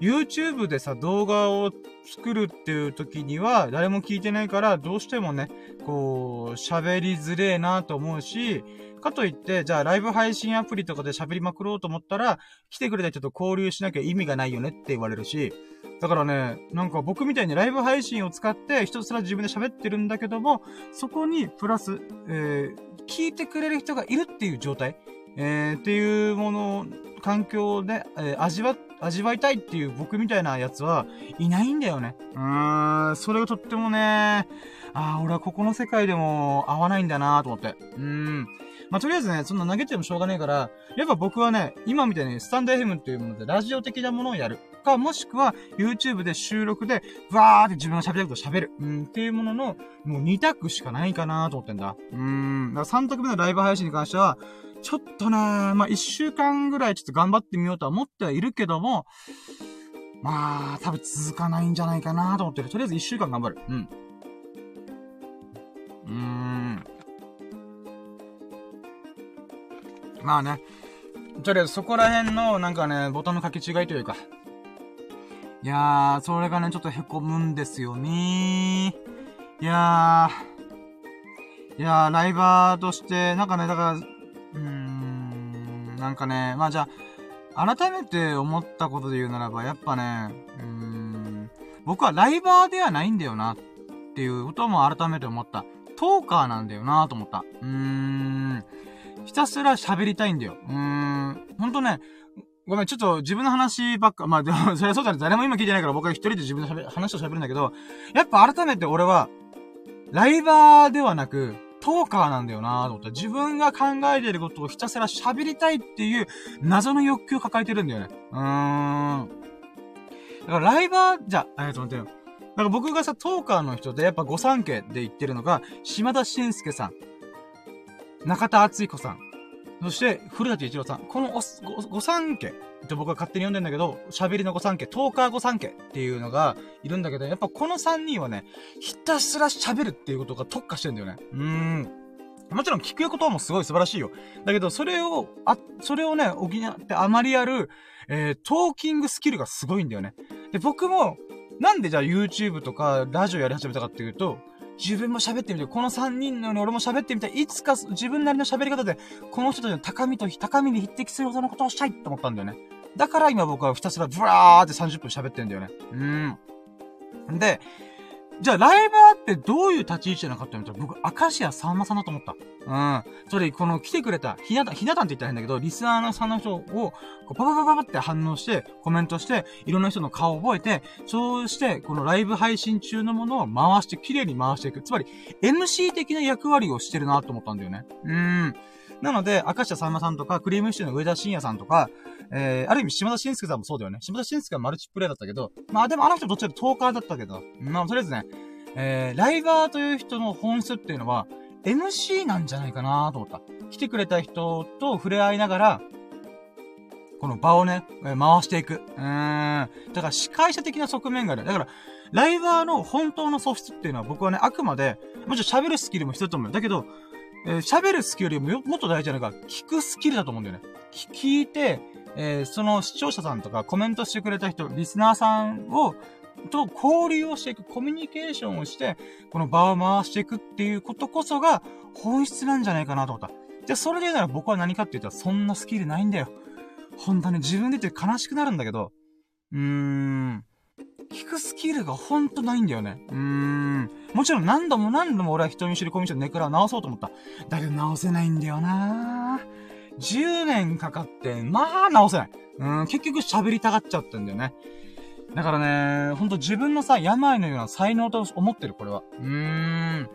YouTube でさ、動画を作るっていう時には、誰も聞いてないから、どうしてもね、こう、喋りづれえなと思うし、かといって、じゃあライブ配信アプリとかで喋りまくろうと思ったら、来てくれた人と交流しなきゃ意味がないよねって言われるし、だからね、なんか僕みたいにライブ配信を使ってひたすら自分で喋ってるんだけども、そこにプラス、えー、聞いてくれる人がいるっていう状態えー、っていうもの、環境で、えー、味わ、味わいたいっていう僕みたいなやつはいないんだよね。うーん、それがとってもね、ああ、俺はここの世界でも合わないんだなと思って。うーん。まあ、とりあえずね、そんな投げてもしょうがねえから、やっぱ僕はね、今みたいにスタンド FM っていうものでラジオ的なものをやる。か、もしくは YouTube で収録で、わーって自分が喋りたいこと喋る。うん、っていうものの、もう2択しかないかなと思ってんだ。うーん。だから3択目のライブ配信に関しては、ちょっとね、まあ、1週間ぐらいちょっと頑張ってみようとは思ってはいるけども、まあ、多分続かないんじゃないかなと思ってる。とりあえず1週間頑張る。うん。うーん。まあね。とりあえずそこら辺のなんかね、ボタンの書き違いというか。いやー、それがね、ちょっと凹むんですよねいやー。いやー、ライバーとして、なんかね、だから、うーん、なんかね、まあじゃあ、改めて思ったことで言うならば、やっぱね、うーん、僕はライバーではないんだよな、っていうことも改めて思った。トーカーなんだよなと思った。うーん。ひたすら喋りたいんだよ。うーん。ほんとね、ごめん、ちょっと自分の話ばっか、まあでも、それはそうだね。誰も今聞いてないから僕は一人で自分の話を喋るんだけど、やっぱ改めて俺は、ライバーではなく、トーカーなんだよなと思った。自分が考えてることをひたすら喋りたいっていう謎の欲求を抱えてるんだよね。うーん。だからライバー、じゃあ、えっと待ってよ。なんか僕がさ、トーカーの人でやっぱ御三家で言ってるのが、島田紳介さん、中田敦彦さん、そして、古舘一郎さん。このお、御三家って僕は勝手に読んでんだけど、喋りの御三家、トーカー御三家っていうのがいるんだけど、やっぱこの三人はね、ひたすら喋るっていうことが特化してんだよね。うーん。もちろん聞くこともすごい素晴らしいよ。だけど、それを、あ、それをね、補ってあまりやる、えー、トーキングスキルがすごいんだよね。で、僕も、なんでじゃあ YouTube とかラジオやり始めたかっていうと、自分も喋ってみて、この3人のように俺も喋ってみたい。いつか自分なりの喋り方で、この人たちの高みと、高みに匹敵するほどのことをしたいと思ったんだよね。だから今僕はひたすらブワーって30分喋ってんだよね。うん。で、じゃあ、ライバーってどういう立ち位置なのかって言ったら、僕、明石家さんまさんだと思った。うん。それ、この来てくれた、ひなた、ひなたんって言ったら変だけど、リスナーのさんの人を、パパパパパって反応して、コメントして、いろんな人の顔を覚えて、そうして、このライブ配信中のものを回して、綺麗に回していく。つまり、MC 的な役割をしてるなと思ったんだよね。うん。なので、明石家さんまさんとか、クリームシチューの上田晋也さんとか、えー、ある意味、島田紳介さんもそうだよね。島田紳介はマルチプレイだったけど、まあでもあの人どっちかとトーカーだったけど、まあとりあえずね、えー、ライバーという人の本質っていうのは、MC なんじゃないかなと思った。来てくれた人と触れ合いながら、この場をね、回していく。うーん。だから司会者的な側面がある。だから、ライバーの本当の素質っていうのは僕はね、あくまで、もちろん喋るスキルも必要だと思う。だけど、えー、喋るスキルよりももっと大事なのが、聞くスキルだと思うんだよね。聞いて、えー、その視聴者さんとかコメントしてくれた人、リスナーさんを、と交流をしていく、コミュニケーションをして、この場を回していくっていうことこそが本質なんじゃないかなと思った。じゃ、それで言うなら僕は何かって言ったら、そんなスキルないんだよ。本当に自分で言って悲しくなるんだけど、うーん。聞くスキルがほんとないんだよね。うーん。もちろん何度も何度も俺は人見知りコミュニケーションネクラを直そうと思った。だけど直せないんだよな10年かかって、まあ直せない。うん、結局喋りたがっちゃってんだよね。だからね、ほんと自分のさ、病のような才能と思ってる、これは。うーん。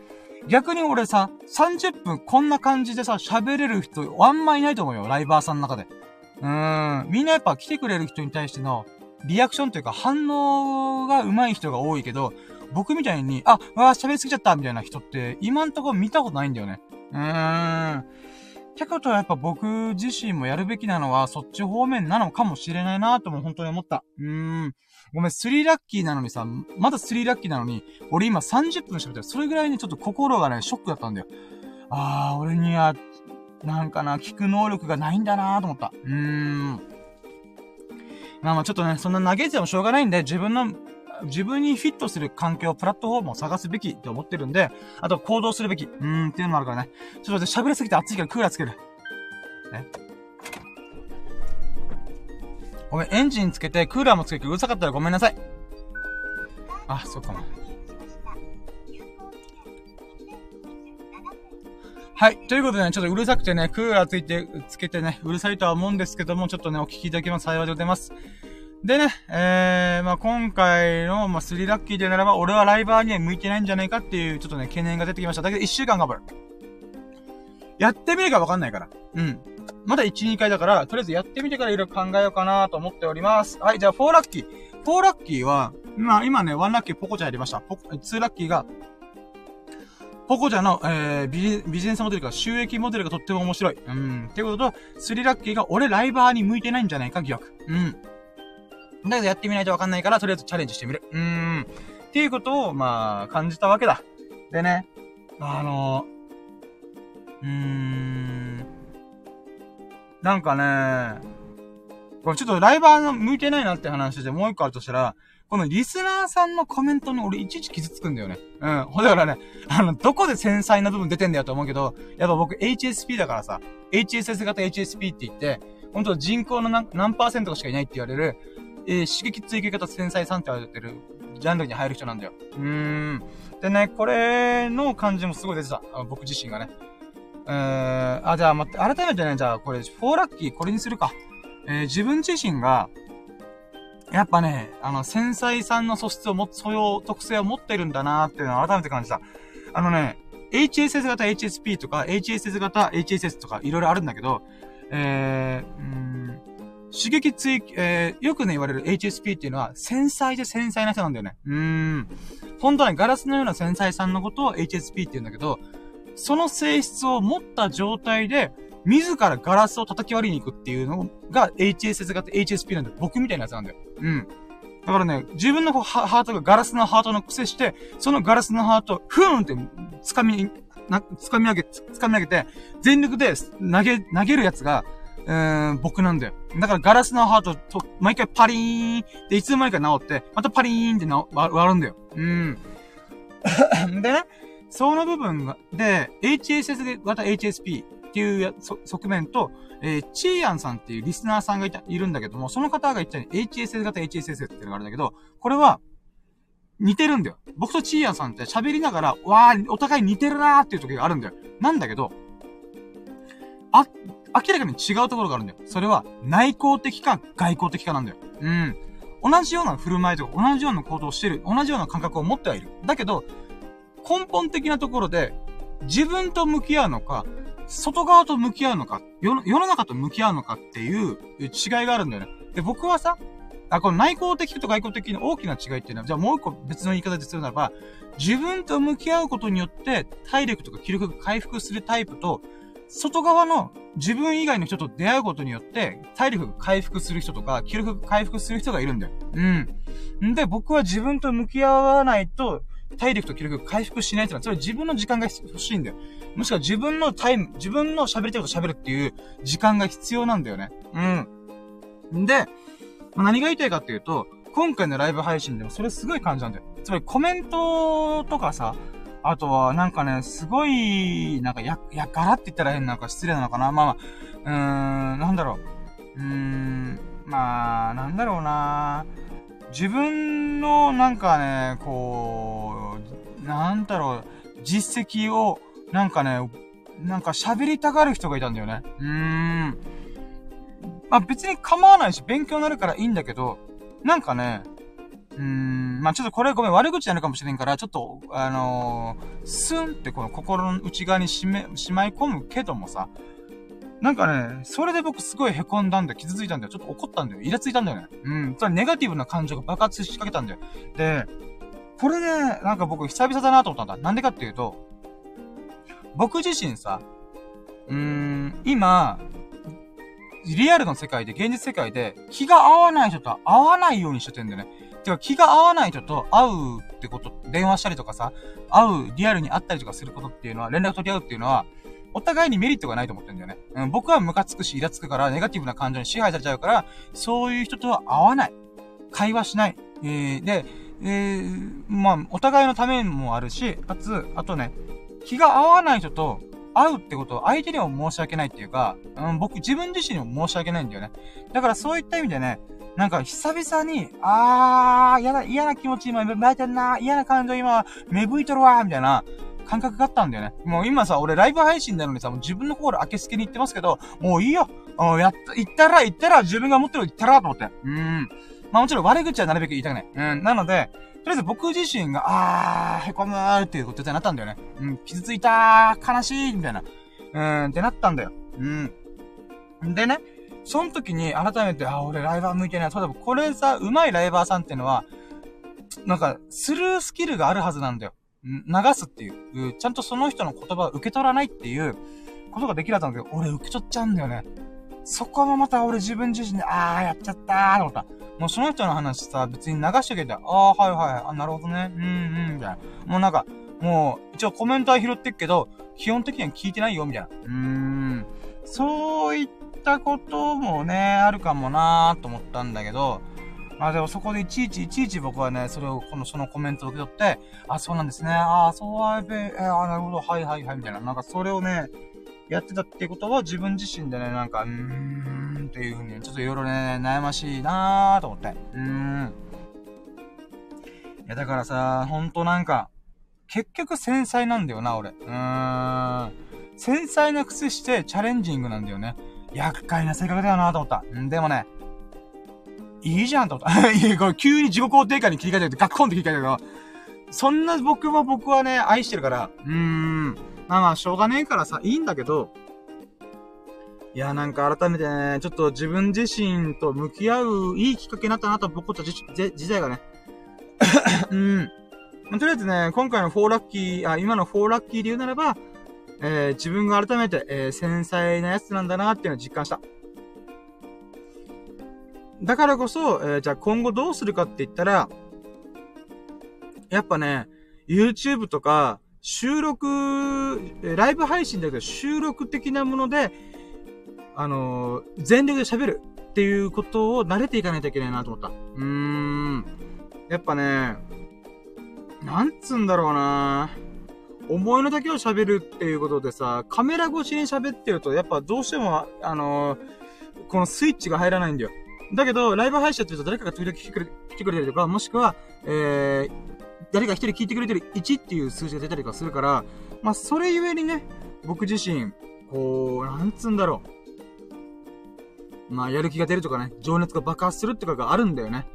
逆に俺さ、30分こんな感じでさ、喋れる人、あんまいないと思うよ、ライバーさんの中で。うーん。みんなやっぱ来てくれる人に対しての、リアクションというか反応が上手い人が多いけど、僕みたいに、あ、わあ喋りすぎちゃったみたいな人って、今んとこ見たことないんだよね。うーん。てことはやっぱ僕自身もやるべきなのはそっち方面なのかもしれないなとも本当に思った。うーん。ごめん、スリーラッキーなのにさ、まだスリーラッキーなのに、俺今30分喋ってる。それぐらいにちょっと心がね、ショックだったんだよ。あー、俺には、なんかな、聞く能力がないんだなーと思った。うーん。まあまあちょっとね、そんな投げてもしょうがないんで、自分の、自分にフィットする環境、プラットフォームを探すべきって思ってるんで、あと行動するべき、うーんっていうのもあるからね。ちょっと喋りすぎて暑いからクーラーつける。ね。ごめん、エンジンつけて、クーラーもつけてうるさかったらごめんなさい。あ、そっかも。はい。ということでね、ちょっとうるさくてね、クーラーついて、つけてね、うるさいとは思うんですけども、ちょっとね、お聞きいただきます。幸いでございます。でね、えー、まあ今回の、まあスリラッキーでならば、俺はライバーには向いてないんじゃないかっていう、ちょっとね、懸念が出てきました。だけど一週間頑張る。やってみるかわかんないから。うん。まだ1、2回だから、とりあえずやってみてからいろいろ考えようかなと思っております。はい、じゃあ4ラッキー。4ラッキーは、まあ今ね、1ラッキーポコちゃんやりました。ポ2ラッキーが、ポコちゃんの、えー、ビジビジネスモデルか収益モデルがとっても面白い。うん。ってことと、3ラッキーが俺ライバーに向いてないんじゃないか疑惑。うん。だけどやってみないとわかんないから、とりあえずチャレンジしてみる。うーん。っていうことを、まあ、感じたわけだ。でね、あのうーん。なんかね、これちょっとライバーの向いてないなって話でもう一個あるとしたら、このリスナーさんのコメントに俺いちいち傷つくんだよね。うん。ほだからね、あの、どこで繊細な部分出てんだよと思うけど、やっぱ僕 HSP だからさ、HSS 型 HSP って言って、本当人口の何何パーセントしかいないって言われる、えー、刺激追求型繊細さんって言われてるジャンルに入る人なんだよ。うーん。でね、これの感じもすごい出てた。僕自身がね。えー、あ、じゃあ待って、改めてね、じゃあこれ、4ラッキーこれにするか。えー、自分自身が、やっぱね、あの、繊細さんの素質をも、素養、特性を持ってるんだなーっていうのを改めて感じた。あのね、HSS 型 HSP とか、HSS 型 HSS とか、いろいろあるんだけど、えー、刺激追、えー、よくね言われる HSP っていうのは、繊細で繊細な人なんだよね。うーん。本当はね、ガラスのような繊細さんのことを HSP って言うんだけど、その性質を持った状態で、自らガラスを叩き割りに行くっていうのが HSS 型 HSP なんだよ。僕みたいなやつなんだよ。うん。だからね、自分のハートがガラスのハートの癖して、そのガラスのハートを、ふーんって掴み、な、掴み上げ、掴み上げて、全力で投げ、投げるやつが、うーん、僕なんだよ。だからガラスのハートと、毎回パリーンで、いつの間にか治って、またパリーンってな割るんだよ。うん。でね、その部分が、で、HSS 型 HSP っていう側面と、えー、チーヤンさんっていうリスナーさんがいた、いるんだけども、その方が言ったように HSS 型 HSS っていうのがあるんだけど、これは、似てるんだよ。僕とチーヤンさんって喋りながら、わー、お互い似てるなーっていう時があるんだよ。なんだけど、あ、明らかに違うところがあるんだよ。それは、内向的か外向的かなんだよ。うん。同じような振る舞いとか、同じような行動をしてる、同じような感覚を持ってはいる。だけど、根本的なところで、自分と向き合うのか、外側と向き合うのか、世の中と向き合うのかっていう違いがあるんだよね。で、僕はさ、あ、この内向的と外向的の大きな違いっていうのは、じゃあもう一個別の言い方でするならば、自分と向き合うことによって体力とか気力が回復するタイプと、外側の自分以外の人と出会うことによって体力が回復する人とか気力が回復する人がいるんだよ。うん。んで、僕は自分と向き合わないと体力と気力が回復しないってのは、それは自分の時間が欲しいんだよ。もしくは自分のタイム、自分の喋りたいこと喋るっていう時間が必要なんだよね。うん。で、何が言いたいかっていうと、今回のライブ配信でもそれすごい感じなんだよ。つまりコメントとかさ、あとはなんかね、すごい、なんかや、やからって言ったら変なんか失礼なのかな。まあまあ、うーん、なんだろう。うーん、まあ、なんだろうな。自分のなんかね、こう、なんだろう、実績を、なんかね、なんか喋りたがる人がいたんだよね。うーん。まあ別に構わないし、勉強になるからいいんだけど、なんかね、うーん、まあちょっとこれごめん、悪口になるかもしれんから、ちょっと、あのー、スンってこの心の内側にしめ、しまい込むけどもさ、なんかね、それで僕すごい凹んだんだよ。傷ついたんだよ。ちょっと怒ったんだよ。イラついたんだよね。うん。それネガティブな感情が爆発しかけたんだよ。で、これね、なんか僕久々だなと思ったんだ。なんでかっていうと、僕自身さ、うーん、今、リアルの世界で、現実世界で、気が合わない人と合わないようにしててんだよね。てか、気が合わない人と会うってこと、電話したりとかさ、会う、リアルに会ったりとかすることっていうのは、連絡取り合うっていうのは、お互いにメリットがないと思ってんだよね。うん、僕はムカつくし、イラつくから、ネガティブな感情に支配されちゃうから、そういう人とは会わない。会話しない。えー、で、えー、まあ、お互いのためもあるし、かつ、あとね、気が合わない人と会うってことを相手にも申し訳ないっていうか、うん、僕自分自身にも申し訳ないんだよね。だからそういった意味でね、なんか久々に、あー、嫌な、嫌な気持ち今芽生えてんな、嫌な感情今芽吹いとるわ、みたいな感覚があったんだよね。もう今さ、俺ライブ配信なのにさ、もう自分の心明けすけに言ってますけど、もういいよ。やった、言ったら言ったら自分が持ってる言ったらと思って。うん。まあもちろん悪口はなるべく言いたくない。うん。なので、とりあえず僕自身が、あー、へこむーっていうことになったんだよね。うん。傷ついたー、悲しい、みたいな。うん、ってなったんだよ。うん。でね、その時に改めて、あ、俺ライバー向いてない。そうだ、これさ、上手いライバーさんっていうのは、なんか、スルースキルがあるはずなんだよ。流すっていう。ちゃんとその人の言葉を受け取らないっていうことができるはずなんだけど、俺受け取っちゃうんだよね。そこもまた俺自分自身で、あー、やっちゃったーと思った。もうその人の話さ、別に流しとけて、あー、はいはい、あ、なるほどね、うん、うん、みたいな。もうなんか、もう、一応コメントは拾ってっけど、基本的には聞いてないよ、みたいな。うーん。そういったこともね、あるかもなーと思ったんだけど、まあでもそこでいちいちいちいち僕はね、それを、この、そのコメントを受け取って、あ、そうなんですね。あ、そうはべ、えー、あ、なるほど、はいはいはい、みたいな。なんかそれをね、やってたってことは自分自身でね、なんか、うーん、っていうふうに、ちょっといろいろね、悩ましいなーと思って。うーん。いや、だからさ、ほんとなんか、結局繊細なんだよな、俺。うーん。繊細な癖してチャレンジングなんだよね。厄介な性格だよなと思った。でもね、いいじゃんと思った。いや、これ急に自己肯定感に切り替えてるガッコンって切り替えてるけど、そんな僕は僕はね、愛してるから、うーん。まあまあ、しょうがねえからさ、いいんだけど、いや、なんか改めてね、ちょっと自分自身と向き合ういいきっかけになったなと僕たち時代がね。うん。とりあえずね、今回の4ラッキー、あ、今の4ラッキーで言うならば、えー、自分が改めて、えー、繊細なやつなんだなっていうのを実感した。だからこそ、えー、じゃあ今後どうするかって言ったら、やっぱね、YouTube とか、収録、ライブ配信だけど収録的なもので、あのー、全力で喋るっていうことを慣れていかないといけないなと思った。うーん。やっぱね、なんつうんだろうな思いの丈を喋るっていうことでさ、カメラ越しに喋ってると、やっぱどうしても、あのー、このスイッチが入らないんだよ。だけど、ライブ配信って言うと誰かが時々来てくれ来てくれたりとか、もしくは、えー、誰か一人聞いてくれてる1っていう数字が出たりとかするから、まあ、それゆえにね、僕自身、こう、なんつうんだろう。まあ、やる気が出るとかね、情熱が爆発するってことがあるんだよね。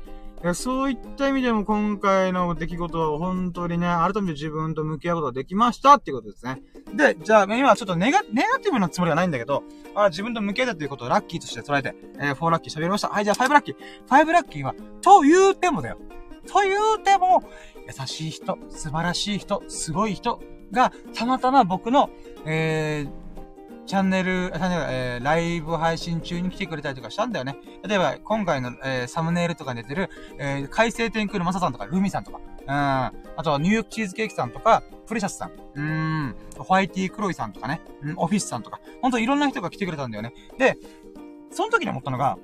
そういった意味でも今回の出来事は本当にね、改めて自分と向き合うことができましたっていうことですね。で、じゃあ今ちょっとネガ、ネガティブなつもりはないんだけど、あ自分と向き合ったということをラッキーとして捉えて、えー、4ラッキー喋りました。はい、じゃあ5ラッキー。5ラッキーは、と言うてもだよ。と言うても、優しい人、素晴らしい人、すごい人が、たまたま僕の、えー、チャンネル、チャンネル、えー、ライブ配信中に来てくれたりとかしたんだよね。例えば、今回の、えー、サムネイルとかに出てる、えー、海星天空のマサさんとか、ルミさんとか、うん。あとは、ニューヨークチーズケーキさんとか、プレシャスさん、うん。ホワイティークロイさんとかね、うん、オフィスさんとか、ほんといろんな人が来てくれたんだよね。で、その時に思ったのが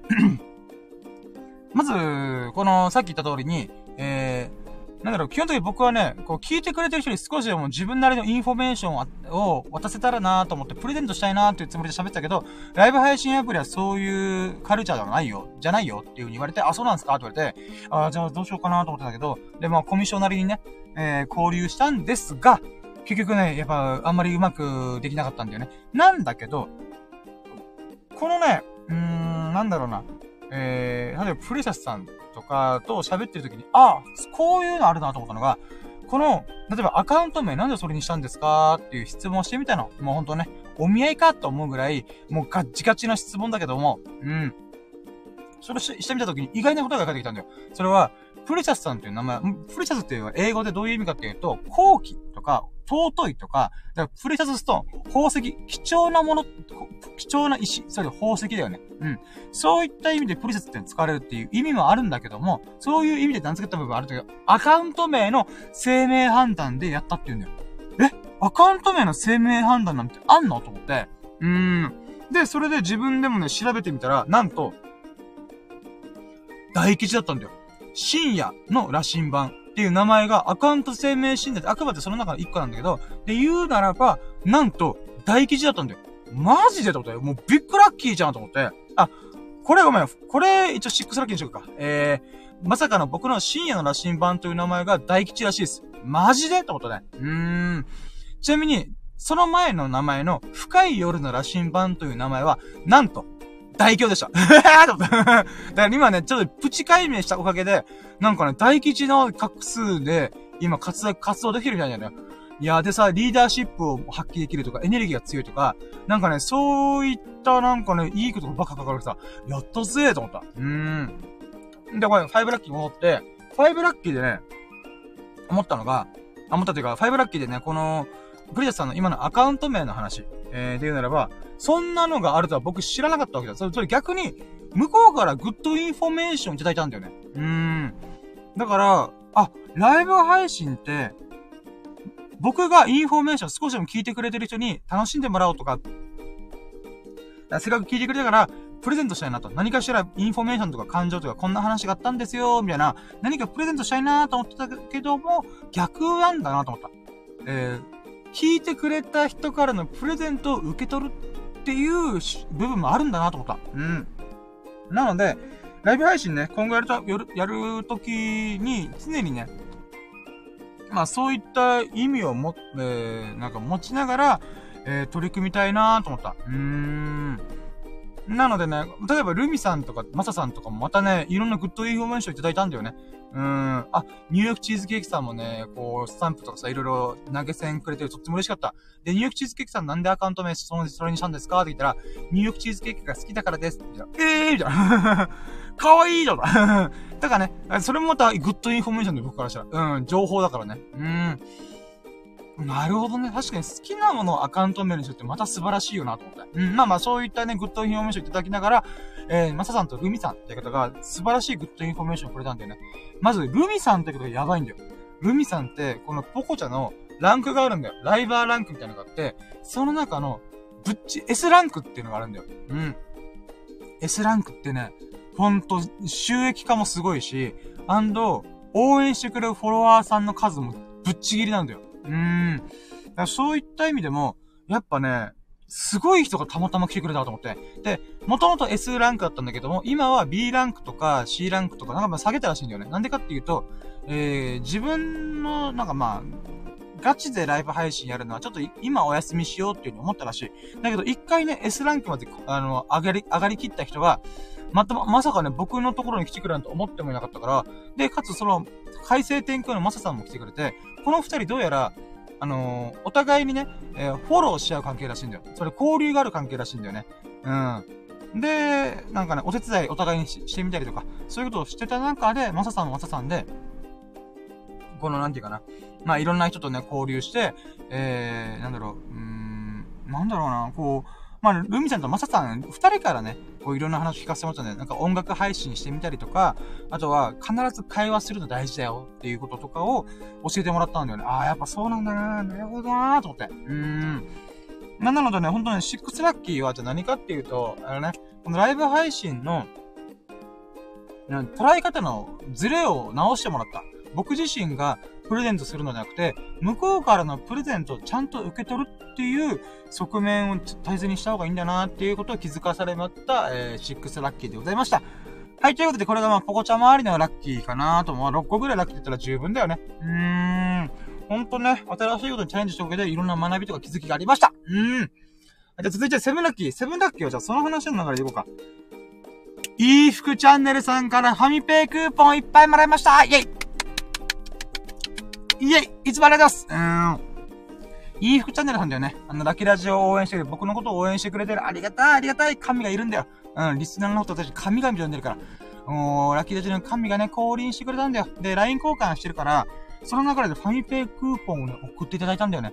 まず、この、さっき言った通りに、なんだろう、基本的に僕はね、こう聞いてくれてる人に少しでも自分なりのインフォメーションを渡せたらなと思ってプレゼントしたいなっていうつもりで喋ってたけど、ライブ配信アプリはそういうカルチャーではないよ、じゃないよっていう風に言われて、あ、そうなんですかって言われて、あ、じゃあどうしようかなと思ってたけど、で、まあコミッションなりにね、えー、交流したんですが、結局ね、やっぱあんまりうまくできなかったんだよね。なんだけど、このね、うーん、なんだろうな、えー、例えばプレシャスさんとかと喋ってる時に、あこういうのあるなと思ったのが、この、例えばアカウント名なんでそれにしたんですかっていう質問してみたの。もうほんとね、お見合いかと思うぐらい、もうガッチガチな質問だけども、うん。それしてみた時に意外なことが返ってきたんだよ。それは、プレシャスさんっていう名前、プレシャスっていうのは英語でどういう意味かっていうと、後期とか、尊いとか、だからプレシャスストーン、宝石、貴重なもの、貴重な石、それ宝石だよね。うん。そういった意味でプレシャスって使われるっていう意味もあるんだけども、そういう意味で名付けた部分あるんだけど、アカウント名の生命判断でやったっていうんだよ。え？アカウント名の生命判断なんてあんの？と思って。うーん。で、それで自分でもね、調べてみたら、なんと、大吉だったんだよ。深夜の羅針盤っていう名前がアカウント生命診断ってあくまでその中の一個なんだけど、で、言うならば、なんと、大吉だったんだよ。マジでってことよ。もうビッグラッキーじゃんと思って。あ、これごめん。これ、一応シックスラッキーにしようか。えー、まさかの僕の深夜の羅針盤という名前が大吉らしいです。マジでってことね。うーん。ちなみに、その前の名前の深い夜の羅針盤という名前は、なんと、大凶でした。だから今ね、ちょっとプチ解明したおかげで、なんかね、大吉の画数で、今活躍、活動できるみたいなよ。いや、でさ、リーダーシップを発揮できるとか、エネルギーが強いとか、なんかね、そういったなんかね、いいことばっか書かれてさ、やったぜと思った。うーん。で、これ、 five lucky 戻って、 five lucky でね、思ったのが、思ったというか、 five lucky でね、この、プリダさんの今のアカウント名の話、えー、で言うならば、そんなのがあるとは僕知らなかったわけだ。それ、それ逆に、向こうから good information いただいたんだよね。うーん。だから、あ、ライブ配信って、僕がインフォメーション少しでも聞いてくれてる人に楽しんでもらおうとか、せっかく聞いてくれたから、プレゼントしたいなと。何かしらインフォメーションとか感情とかこんな話があったんですよ、みたいな。何かプレゼントしたいなと思ってたけども、逆なんだなと思った。えー、聞いてくれた人からのプレゼントを受け取るっていう部分もあるんだなと思った。うん。なので、ライブ配信ね、今後やると、やる、やるときに、常にね、まあそういった意味をも、えー、なんか持ちながら、えー、取り組みたいなと思った。うーん。なのでね、例えばルミさんとかマサさんとかもまたね、いろんな good information いただいたんだよね。うん。あ、ニューヨークチーズケーキさんもね、こう、スタンプとかさ、いろいろ投げ銭くれてるとっても嬉しかった。で、ニューヨークチーズケーキさんなんでアカウント名その、それにしたんですか？って言ったら、ニューヨークチーズケーキが好きだからです。って言ったら、えーみたいな。かわいいじゃん。だからね、それもまた good information で僕からしたら。うん、情報だからね。うん。なるほどね。確かに好きなものをアカウント名にするってまた素晴らしいよなと思って。うん、まあまあそういったね、 good information いただきながら、えー、マサさんとルミさんって方が素晴らしい good information をくれたんだよね。まず、ルミさんって方がやばいんだよ。ルミさんって、このポコチャのランクがあるんだよ。ライバーランクみたいなのがあって、その中の、ぶっち、S ランクっていうのがあるんだよ。うん。S ランクってね、ほんと、収益化もすごいし、アンド、応援してくれるフォロワーさんの数もぶっちぎりなんだよ。うーん。そういった意味でも、やっぱね、すごい人がたまたま来てくれたと思って。で、もともと S ランクだったんだけども、今は B ランクとか C ランクとかなんかまあ下げたらしいんだよね。なんでかっていうと、えー、自分の、なんかまあ、ガチでライブ配信やるのはちょっと今お休みしようっていうふうに思ったらしい。だけど一回ね、S ランクまで、あの、上がり、上がりきった人が、また、まさかね、僕のところに来てくれなんて思ってもいなかったから、で、かつその、海星天空のマサさんも来てくれて、この二人どうやら、あのー、お互いにね、えー、フォローし合う関係らしいんだよ。それ交流がある関係らしいんだよね。うん。で、なんかね、お手伝いお互いにしてみたりとか、そういうことをしてた中で、マサさんもマサさんで、この、なんていうかな。まあ、いろんな人とね、交流して、えー、なんだろう、うーん、なんだろうな、こう、まあ、ルミさんとマサさん、二人からね、こういろんな話聞かせてもらったんで、なんか音楽配信してみたりとか、あとは必ず会話するの大事だよっていうこととかを教えてもらったんだよね。ああ、やっぱそうなんだななるほどなと思って。うーん。なのでね、本当にシックスラッキーはじゃ何かっていうと、あのね、このライブ配信の、捉え方のズレを直してもらった。僕自身がプレゼントするのではなくて、向こうからのプレゼントをちゃんと受け取るっていう側面を大切にした方がいいんだなっていうことを気づかされまった、えー、シックスラッキーでございました。はい、ということで、これがまあ、ポコちゃん周りのラッキーかなと、まあ、6個ぐらいラッキーって言ったら十分だよね。うーん。ほんとね、新しいことにチャレンジしたおかげで、いろんな学びとか気づきがありました。うーん。じゃあ続いて、セブンラッキー。セブンラッキーはじゃあその話の流れでいこうか。いい服チャンネルさんからファミペイクーポンいっぱいもらいましたイェイイェイいつもありがとうございますうん。いい服チャンネルさんだよね。あの、ラキラジオを応援してくれる、僕のことを応援してくれてる、ありがたい、ありがたい神がいるんだよ。うん、リスナーのこと私、神々と呼んでるから。おー、ラキラジオの神がね、降臨してくれたんだよ。で、LINE 交換してるから、その流れでファミペイクーポンをね、送っていただいたんだよね。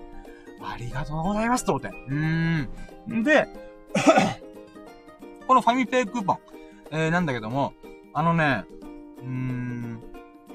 ありがとうございます、と思って。うーん。で、このファミペイクーポン、えー、なんだけども、あのね、うーん、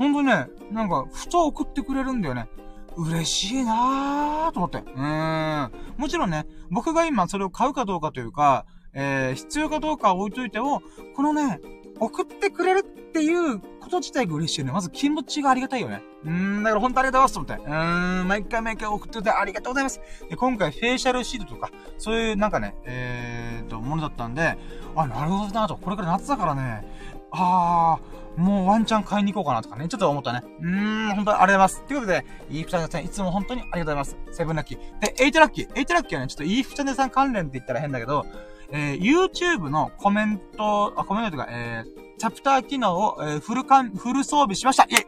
ほんとね、なんか、ふと送ってくれるんだよね。嬉しいなぁと思って。うーん。もちろんね、僕が今それを買うかどうかというか、えー、必要かどうかは置いといても、このね、送ってくれるっていうこと自体が嬉しいよね。まず気持ちがありがたいよね。うーん、だから本当ありがとうございますと思って。うーん、毎回毎回送っててありがとうございます。で、今回フェイシャルシートとか、そういうなんかね、えーと、ものだったんで、あ、なるほどなと。これから夏だからね、あー、もうワンチャン買いに行こうかなとかね、ちょっと思ったね。うーん、本当にありがとうございます。ということで、イーフチャンネルさんいつも本当にありがとうございます。 seven lucky。で、 eight lucky。eight lucky はね、ちょっとイーフチャンネルさん関連って言ったら変だけど、えー、YouTube のコメント、あ、コメントとか、えー、チャプター機能を、えー、フルカン、フル装備しましたイェイ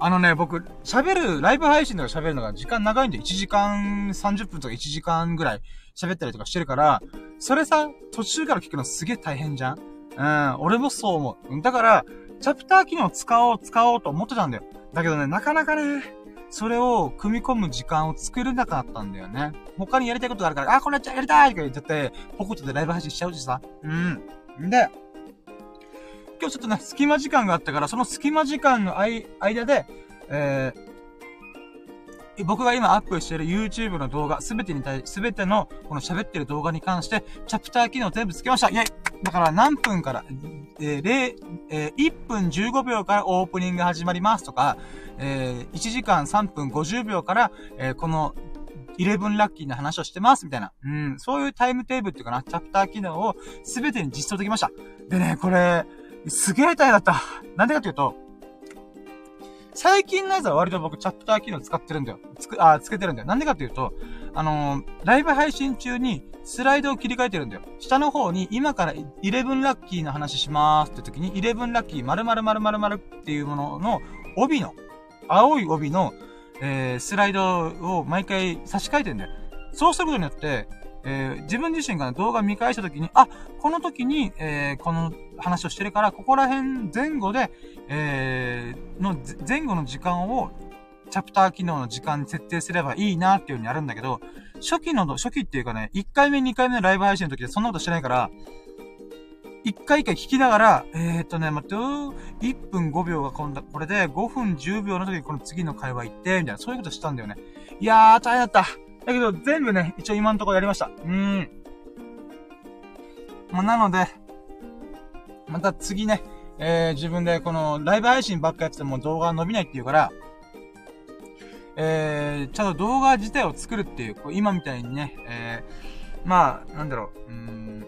あのね、僕、喋る、ライブ配信とか喋るのが時間長いんで、1時間30分とか1時間ぐらい喋ったりとかしてるから、それさ、途中から聞くのすげえ大変じゃん？うん、俺もそう思う。だから、チャプター機能使おう、使おうと思ってたんだよ。だけどね、なかなかね、それを組み込む時間を作れなかったんだよね。他にやりたいことがあるから、あ、これやっちゃやりたいとか言っちゃって、ポコットでライブ配信しちゃうしさ。うん。で、今日ちょっとね、隙間時間があったから、その隙間時間の間で、えー、僕が今アップしている YouTube の動画、すべてに対、すべてのこの喋ってる動画に関して、チャプター機能全部つけましたイェイだから何分から、えー、0、えー、1分15秒からオープニング始まりますとか、えー、1時間3分50秒から、えー、この、11ラッキーな話をしてますみたいな。うん、そういうタイムテーブルっていうかな、チャプター機能をすべてに実装できました。でね、これ、すげえ大変だった。なんでかというと、最近のやつは割と僕チャプター機能使ってるんだよ。つく、あ、つけてるんだよ。なんでかっていうと、あのー、ライブ配信中にスライドを切り替えてるんだよ。下の方に今から11ラッキーの話しますって時に、11ラッキー〇〇〇〇〇っていうものの帯の、青い帯の、えー、スライドを毎回差し替えてんだよ。そうすることによって、えー、自分自身が動画見返した時に、あ、この時に、えー、この話をしてるから、ここら辺前後で、えー、の、前後の時間を、チャプター機能の時間に設定すればいいなっていう風にやるんだけど、初期の、初期っていうかね、1回目、2回目のライブ配信の時でそんなことしてないから、一回一回聞きながら、えー、っとね、待って1分5秒が今度、これで5分10秒の時にこの次の会話行って、みたいな、そういうことしたんだよね。いやー、大変だった。だけど、全部ね、一応今のところやりました。うーん。まあ、なので、また次ね、えー、自分でこのライブ配信ばっかやってても動画伸びないっていうから、えー、ちゃんと動画自体を作るっていう、こう今みたいにね、えー、まあ、なんだろう、うん、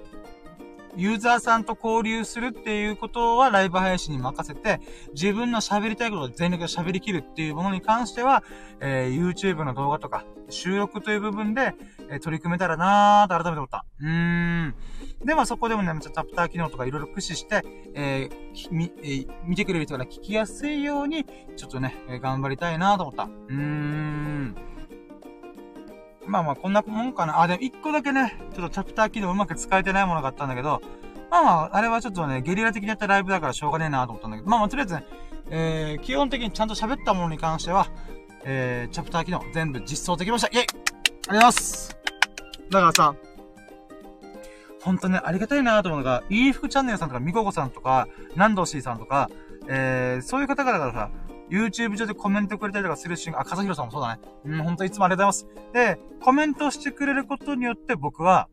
ユーザーさんと交流するっていうことはライブ配信に任せて、自分の喋りたいことを全力で喋りきるっていうものに関しては、えー、YouTube の動画とか、収録という部分で、えー、取り組めたらなーと改めて思った。うーん。で、まあそこでもね、めっちゃチャプター機能とかいろいろ駆使して、えー、み、えー、見てくれる人が聞きやすいように、ちょっとね、えー、頑張りたいなと思った。うーん。まあまあ、こんなもんかな。あ、でも一個だけね、ちょっとチャプター機能うまく使えてないものがあったんだけど、まあまあ、あれはちょっとね、ゲリラ的にやったライブだからしょうがねえなと思ったんだけど、まあまあ、とりあえずね、えー、基本的にちゃんと喋ったものに関しては、えー、チャプター機能全部実装できましたイェイありがとうございますだからさ、ほんとね、ありがたいなと思うのが、いい服チャンネルさんとか、みここさんとか、ナンドシーさんとか、えー、そういう方々がさ、YouTube 上でコメントくれたりとかする瞬間、あ、かざひろさんもそうだね。うん、ほんといつもありがとうございます。で、コメントしてくれることによって僕は、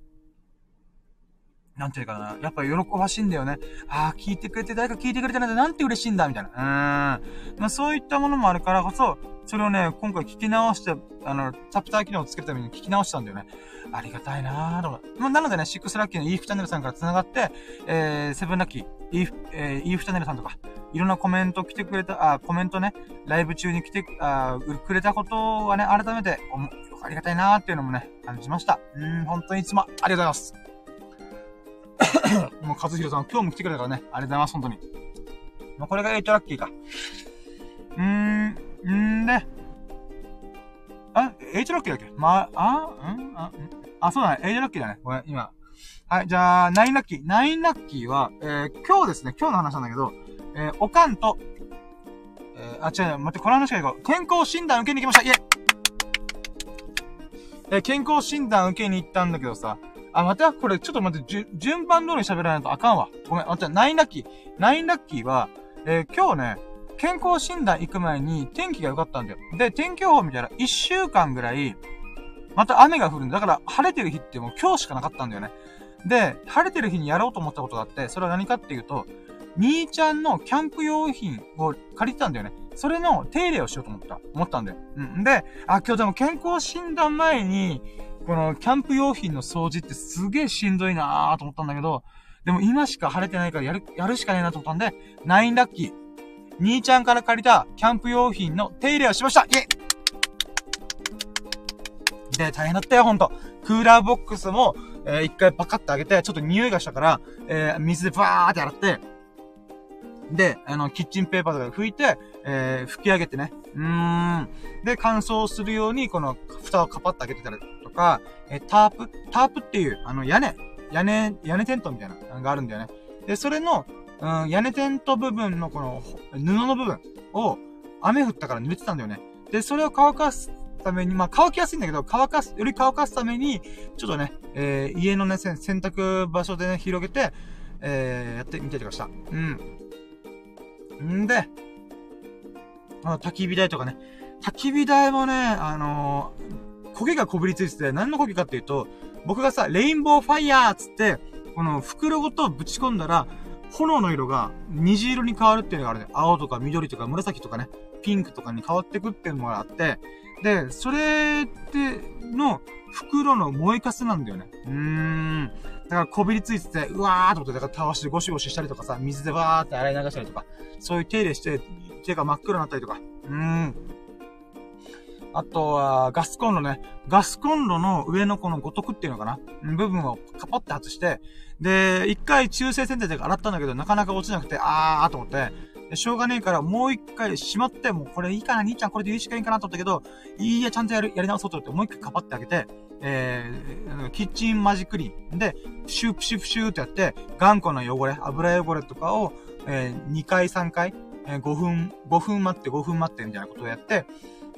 なんていうかな、やっぱ喜ばしいんだよね。ああ、聞いてくれて、誰か聞いてくれてないんだ、なんて嬉しいんだ、みたいな。うーん。まあそういったものもあるからこそ、それをね、今回聞き直して、あの、チャプター機能をつけるために聞き直したんだよね。ありがたいなぁと思う。まあ、なのでね、シックスラッキーのイーフチャンネルさんから繋がって、えー、セブンラッキー、イーフ、えー、イーフチャンネルさんとか、いろんなコメント来てくれた、あ、コメントね、ライブ中に来て、あ、くれたことはね、改めて、ありがたいなーっていうのもね、感じました。うん、本当にいつもありがとうございます。もう、和弘さん、今日も来てくれたからね、ありがとうございます、本当に。もうこれが8ラッキーか。うーん、んで、あ、8ラッキーだっけ？まあ、あんあ、あ、そうだね、8ラッキーだね。ごめん、今。はい、じゃあ、9ラッキー。9ラッキーは、えー、今日ですね、今日の話なんだけど、えー、おかんと、えー、あ、違う、待って、この話からいこう。健康診断受けに行きましたイェイえー、健康診断受けに行ったんだけどさ、あ、また、これ、ちょっと待って、順番通り喋らないとあかんわ。ごめん、あ、じゃ、ナインラッキー。ナインラッキーは、えー、今日ね、健康診断行く前に天気が良かったんだよ。で、天気予報見たら1週間ぐらい、また雨が降るんだ。だから、晴れてる日ってもう今日しかなかったんだよね。で、晴れてる日にやろうと思ったことがあって、それは何かっていうと、兄ちゃんのキャンプ用品を借りてたんだよね。それの手入れをしようと思った、思ったんだよ。うん。で、あ、今日でも健康診断前に、このキャンプ用品の掃除ってすげえしんどいなーと思ったんだけど、でも今しか晴れてないからやる、やるしかねえなと思ったんで、9ラッキー。兄ちゃんから借りたキャンプ用品の手入れをしましたイェイで、大変だったよ、ほんと。クーラーボックスも、えー、一回パカッて開けて、ちょっと匂いがしたから、えー、水でバーって洗って、で、あの、キッチンペーパーとか拭いて、えー、拭き上げてね。うーん。で、乾燥するように、この、蓋をカパッと開けてたりとか、えー、タープ？タープっていう、あの、屋根、屋根、屋根テントみたいなのがあるんだよね。で、それの、うん、屋根テント部分のこの、布の部分を、雨降ったから濡れてたんだよね。で、それを乾かすために、まあ、乾きやすいんだけど、乾かす、より乾かすために、ちょっとね、えー、家のね、洗濯場所でね、広げて、えー、やってみたりとかした。うん。んで、あ焚き火台とかね。焚き火台もね、あのー、焦げがこびりついてて、何の焦げかっていうと、僕がさ、レインボーファイヤーつって、この袋ごとぶち込んだら、炎の色が虹色に変わるっていうのがあるね。青とか緑とか紫とかね、ピンクとかに変わってくっていうのがあって、で、それって、の袋の燃えかすなんだよね。うーん。だからこびりついてて、うわーってことで、だからたわしでゴシゴシしたりとかさ、水でバーって洗い流したりとか、そういう手入れして、手が真っ黒になったりとか。うーん。あとは、ガスコンロね。ガスコンロの上のこの五徳っていうのかな部分をカポって外して、で、一回中性洗剤で洗ったんだけど、なかなか落ちなくて、あーと思って、しょうがねえからもう一回しまって、もうこれいいかな、兄ちゃんこれでいいしかいいかなと思ったけど、いいや、ちゃんとやる、やり直そうと思って、もう一回かばってあげて、えー、キッチンマジックリン。で、シュープシュープシューってやって、頑固な汚れ、油汚れとかを、えー、2回3回、えー、5分、5分待って5分待ってみたいなことをやって、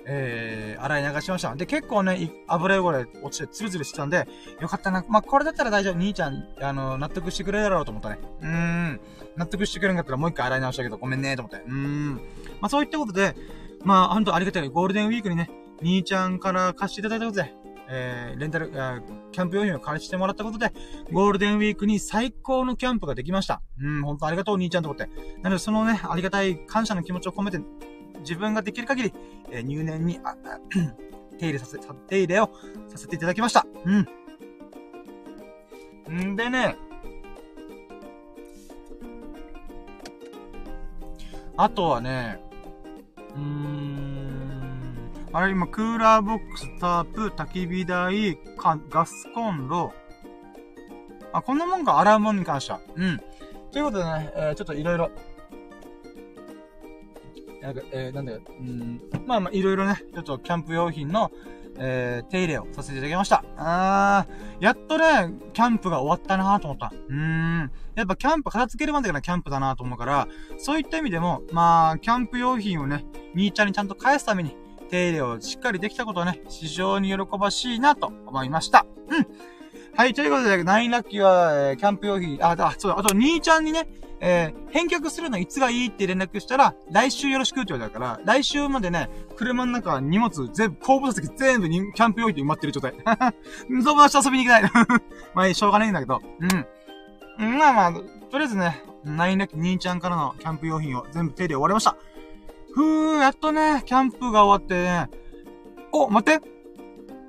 えー、洗い流しました。で、結構ね、油汚れ落ちてツルツルしてたんで、よかったな。まあ、これだったら大丈夫。兄ちゃん、あの、納得してくれるだろうと思ったね。うーん。納得してくれんかったらもう一回洗い直したけど、ごめんね、と思って。うーん。まあ、そういったことで、まあ、ほんとありがたい。ゴールデンウィークにね、兄ちゃんから貸していただいたことで、えー、レンタル、ー、キャンプ用品を借りしてもらったことで、ゴールデンウィークに最高のキャンプができました。うん、ほんとありがとう、兄ちゃんと思って。なので、そのね、ありがたい感謝の気持ちを込めて、自分ができる限り、えー、入念に、あ、手入れさせ、手入れをさせていただきました。うん。んでね、あとはね、うーん、あれ今、クーラーボックス、タープ、焚き火台、ガスコンロ、あ、こんなもんか、洗うもんに関しては。うん。ということでね、えー、ちょっといろいろ、なんか、えー、なんだよ、うん、まあまあ、いろいろね、ちょっとキャンプ用品の、えー、手入れをさせていただきました。あー、やっとね、キャンプが終わったなーと思った。うーん。やっぱキャンプ片付けるまでがキャンプだなーと思うから、そういった意味でも、まあ、キャンプ用品をね、兄ちゃんにちゃんと返すために、手入れをしっかりできたことはね、非常に喜ばしいなと思いました。うん。はい、ということで、ナインラッキーは、えー、キャンプ用品、あ、あ、そうだ、あと、兄ちゃんにね、えー、返却するのいつがいいって連絡したら、来週よろしくって言われたから、来週までね、車の中、荷物、全部、後部座席全部に、キャンプ用品で埋まってる状態。友達と遊びに行けない。まあ、しょうがないんだけど、うん。まあまあ、とりあえずね、ナインラッキ兄ちゃんからのキャンプ用品を全部手入れ終わりました。ふー、やっとね、キャンプが終わってね、お、待って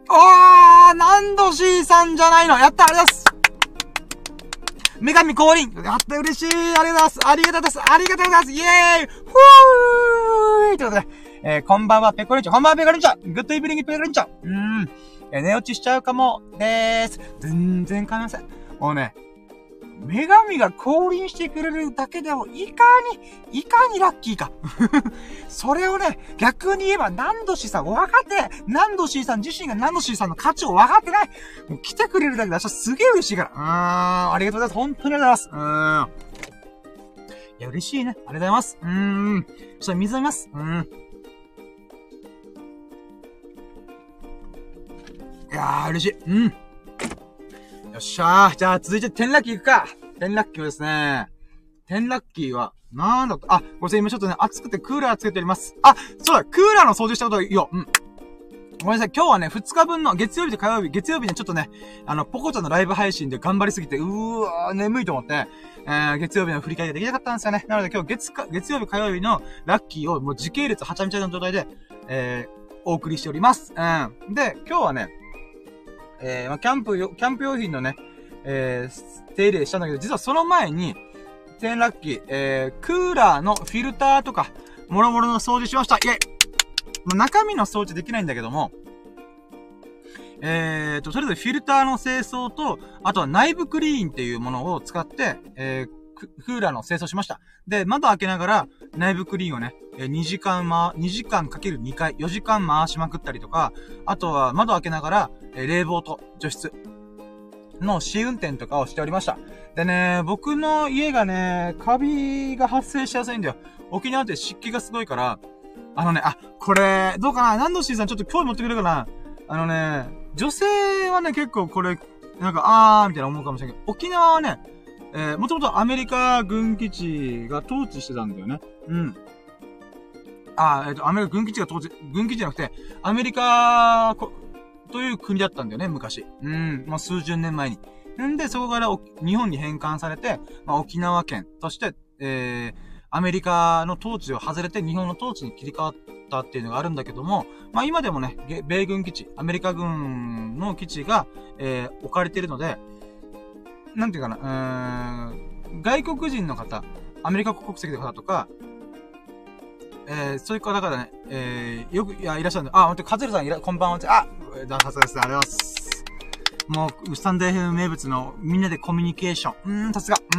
あー、ナンドシーさんじゃないのやったありがとうございます女神降臨やった嬉しいありがとうございますありがとうございますありがとうございますイェーイふーいということで、えー、こんばんは、ペコリンチョ。こんばんは、ペコリンチョ。グッドイブリング、ペコリンチョ。うーん。え、寝落ちしちゃうかも、でーす。全然構いません。もうね、女神が降臨してくれるだけでも、いかに、いかにラッキーか。それをね、逆に言えば、ナンドシーさん分かってない。ナンドシーさん自身がナンドシーさんの価値を分かってない。もう来てくれるだけで、私すげえ嬉しいから。うーん、ありがとうございます。本当にありがとうございます。うーん。いや、嬉しいね。ありがとうございます。うーん。ちょっと水飲みます。うーん。いやー、嬉しい。うん。よっしゃー。じゃあ、続いて、テンラッキー行くか。テンラッキーはですね、テンラッキーは、なんだと、あ、ごめんなさい、今ちょっとね、暑くてクーラーつけております。あ、そうだ、クーラーの掃除したこといいよ。うん。ごめんなさい、今日はね、2日分の、月曜日と火曜日、月曜日ね、ちょっとね、あの、ポコちゃんのライブ配信で頑張りすぎて、うーわー、眠いと思って、えー、月曜日の振り返りができなかったんですよね。なので今日月か、月曜日火曜日のラッキーをもう時系列はちゃめちゃな状態で、えー、お送りしております。うん。で、今日はね、えー、まあ、キャンプよ、キャンプ用品のね、えー、手入れしたんだけど、実はその前に、転落機、えー、クーラーのフィルターとか、もろもろの掃除しました。イェイ中身の掃除できないんだけども、えーと、とりあえずフィルターの清掃と、あとは内部クリーンっていうものを使って、えー、クーラーの清掃しました。で、窓開けながら内部クリーンをね、2時間ま、2時間かける2回、4時間回しまくったりとか、あとは窓開けながら、冷房と除湿の試運転とかをしておりました。でね、僕の家がね、カビが発生しやすいんだよ。沖縄って湿気がすごいから、あのね、あ、これ、どうかな？何度シーさんちょっと興味持ってくれるかな？あのね、女性はね、結構これ、なんか、あーみたいな思うかもしれないけど、沖縄はね、えー、もともとアメリカ軍基地が統治してたんだよね。うん。あ、えっ、ー、と、アメリカ軍基地が統治、軍基地じゃなくて、アメリカという国だったんだよね、昔。うん、まあ、数十年前に。んで、そこから日本に返還されて、まあ、沖縄県として、えー、アメリカの統治を外れて日本の統治に切り替わったっていうのがあるんだけども、まあ今でもね、米軍基地、アメリカ軍の基地が、えー、置かれているので、なんていうかな、うーん、外国人の方、アメリカ国籍の方とか、えー、そういう方々ね、えー、よく、いや、いらっしゃるんで、あ、ほんと、カズルさんいら、こんばんは。あ、だ、さすがです。ありがとうございます。もう、スタンデーフ名物のみんなでコミュニケーション。うーん、さすが。う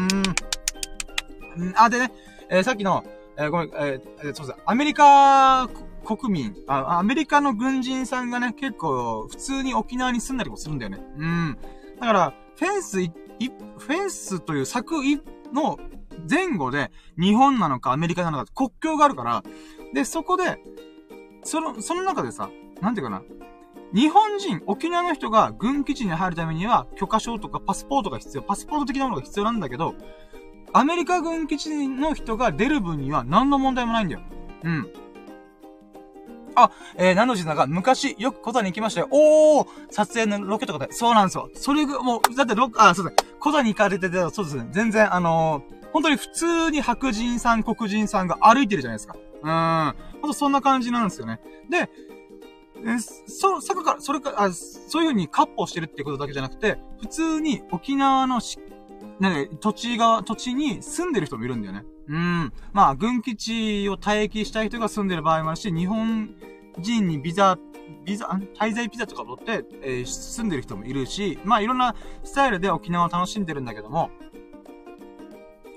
ーん。あ、でね、えー、さっきの、えー、ごめん、えー、そうです。アメリカ国民あ、アメリカの軍人さんがね、結構、普通に沖縄に住んだりもするんだよね。うん。だから、フェンスい、い、フェンスという柵の前後で、日本なのかアメリカなのか国境があるから、で、そこで、その、その中でさ、なんていうかな。日本人、沖縄の人が軍基地に入るためには許可証とかパスポートが必要、パスポート的なものが必要なんだけど、アメリカ軍基地の人が出る分には何の問題もないんだよ。うん。あ、えー、何の字だか、昔、よく小座に行きましたよ。おー撮影のロケとかで。そうなんですよ。それが、もう、だってロ、あ、そうですね。小座に行かれてて、そうですね。全然、あのー、本当に普通に白人さん、黒人さんが歩いてるじゃないですか。うーん。ほんとそんな感じなんですよね。で、え、そ、そこから、それか、あ、そういう風にカッポしてるってことだけじゃなくて、普通に沖縄のし、ね、土地が、土地に住んでる人もいるんだよね。うん。まあ、軍基地を待機したい人が住んでる場合もあるし、日本人にビザ、ビザ、滞在ビザとか取って、えー、住んでる人もいるし、まあ、いろんなスタイルで沖縄を楽しんでるんだけども、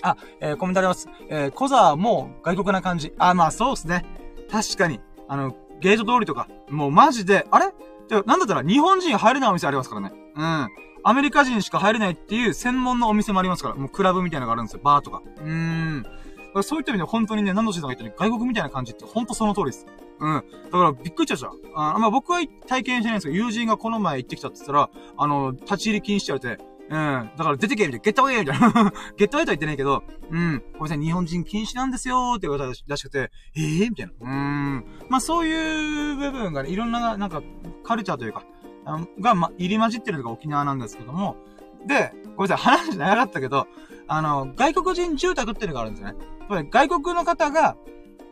あ、えー、コメントあります。えー、コザも外国な感じ。あ、まあそうですね。確かに。あの、ゲート通りとか、もうマジで、あれ？で、なんだったら日本人入れないお店ありますからね。うん。アメリカ人しか入れないっていう専門のお店もありますから。もうクラブみたいなのがあるんですよ。バーとか。うーん。そういった意味で本当にね、何の人が言ったように外国みたいな感じって本当その通りです。うん。だからびっくりしちゃうじゃん。あまあ僕は体験してないんですけど、友人がこの前行ってきたって言ったら、あの、立ち入り禁止って言われて、うん。だから出てけみたいな。ゲットウェイみたいな。ゲットウェイとは言ってないけど、うん。ごめんなさい、日本人禁止なんですよって言われたらしくて、ええー、みたいな。うん。まあそういう部分がね、いろんな、なんか、カルチャーというか、が、ま、入り混じってるのが沖縄なんですけども、で、ごめんなさい、話長かったけど、あの、外国人住宅っていうのがあるんですよね。外国の方が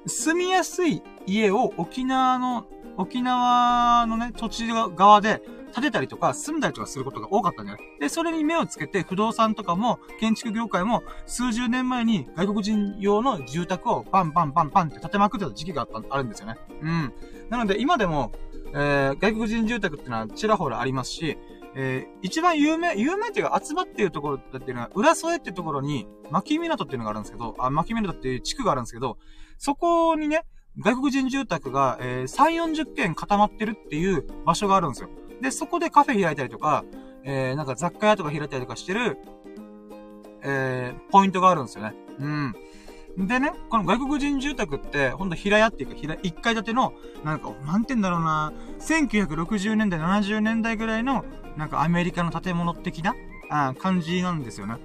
住みやすい家を沖縄の、沖縄のね、土地側で建てたりとか、住んだりとかすることが多かったんだよ。で、それに目をつけて、不動産とかも、建築業界も、数十年前に外国人用の住宅をバンバンバンバンって建てまくってた時期があった、あるんですよね。うん。なので、今でも、えー、外国人住宅ってのはちらほらありますし、えー、一番有名、有名っていうか集まっているところだっていうのは、浦添っていうところに、牧港っていうのがあるんですけど、あ、牧港っていう地区があるんですけど、そこにね、外国人住宅が、えー、3、40軒固まってるっていう場所があるんですよ。で、そこでカフェ開いたりとか、えー、なんか雑貨屋とか開いたりとかしてる、えー、ポイントがあるんですよね。うん。でね、この外国人住宅って、ほんと平屋っていうか、平、1階建ての、なんか、なんて言うんだろうな、1960年代、70年代ぐらいの、なんかアメリカの建物的な、あ感じなんですよね。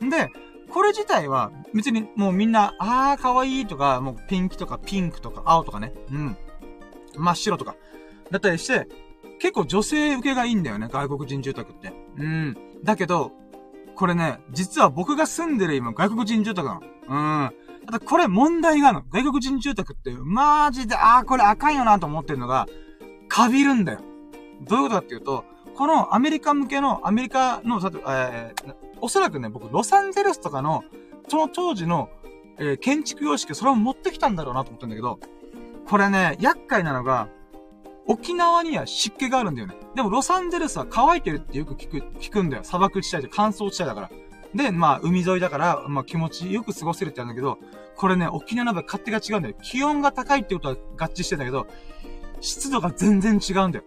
うん。で、これ自体は、別にもうみんな、あー、かわいいとか、もうピンクとかピンクとか青とかね、うん。真っ白とか、だったりして、結構女性受けがいいんだよね、外国人住宅って。うん。だけど、これね、実は僕が住んでる今、外国人住宅なの。うん。ただこれ問題があるの。外国人住宅って、マジで、あーこれあかんよなと思ってるのが、カビるんだよ。どういうことかっていうと、このアメリカ向けの、アメリカの、えー、おそらくね、僕、ロサンゼルスとかの、その当時の、えー、建築様式、それを持ってきたんだろうなと思ってんだけど、これね、厄介なのが、沖縄には湿気があるんだよね。でもロサンゼルスは乾いてるってよく聞く、聞くんだよ。砂漠地帯で乾燥地帯だから。で、まあ、海沿いだから、まあ気持ちよく過ごせるって言うんだけど、これね、沖縄の場合勝手が違うんだよ。気温が高いってことは合致してんだけど、湿度が全然違うんだよ。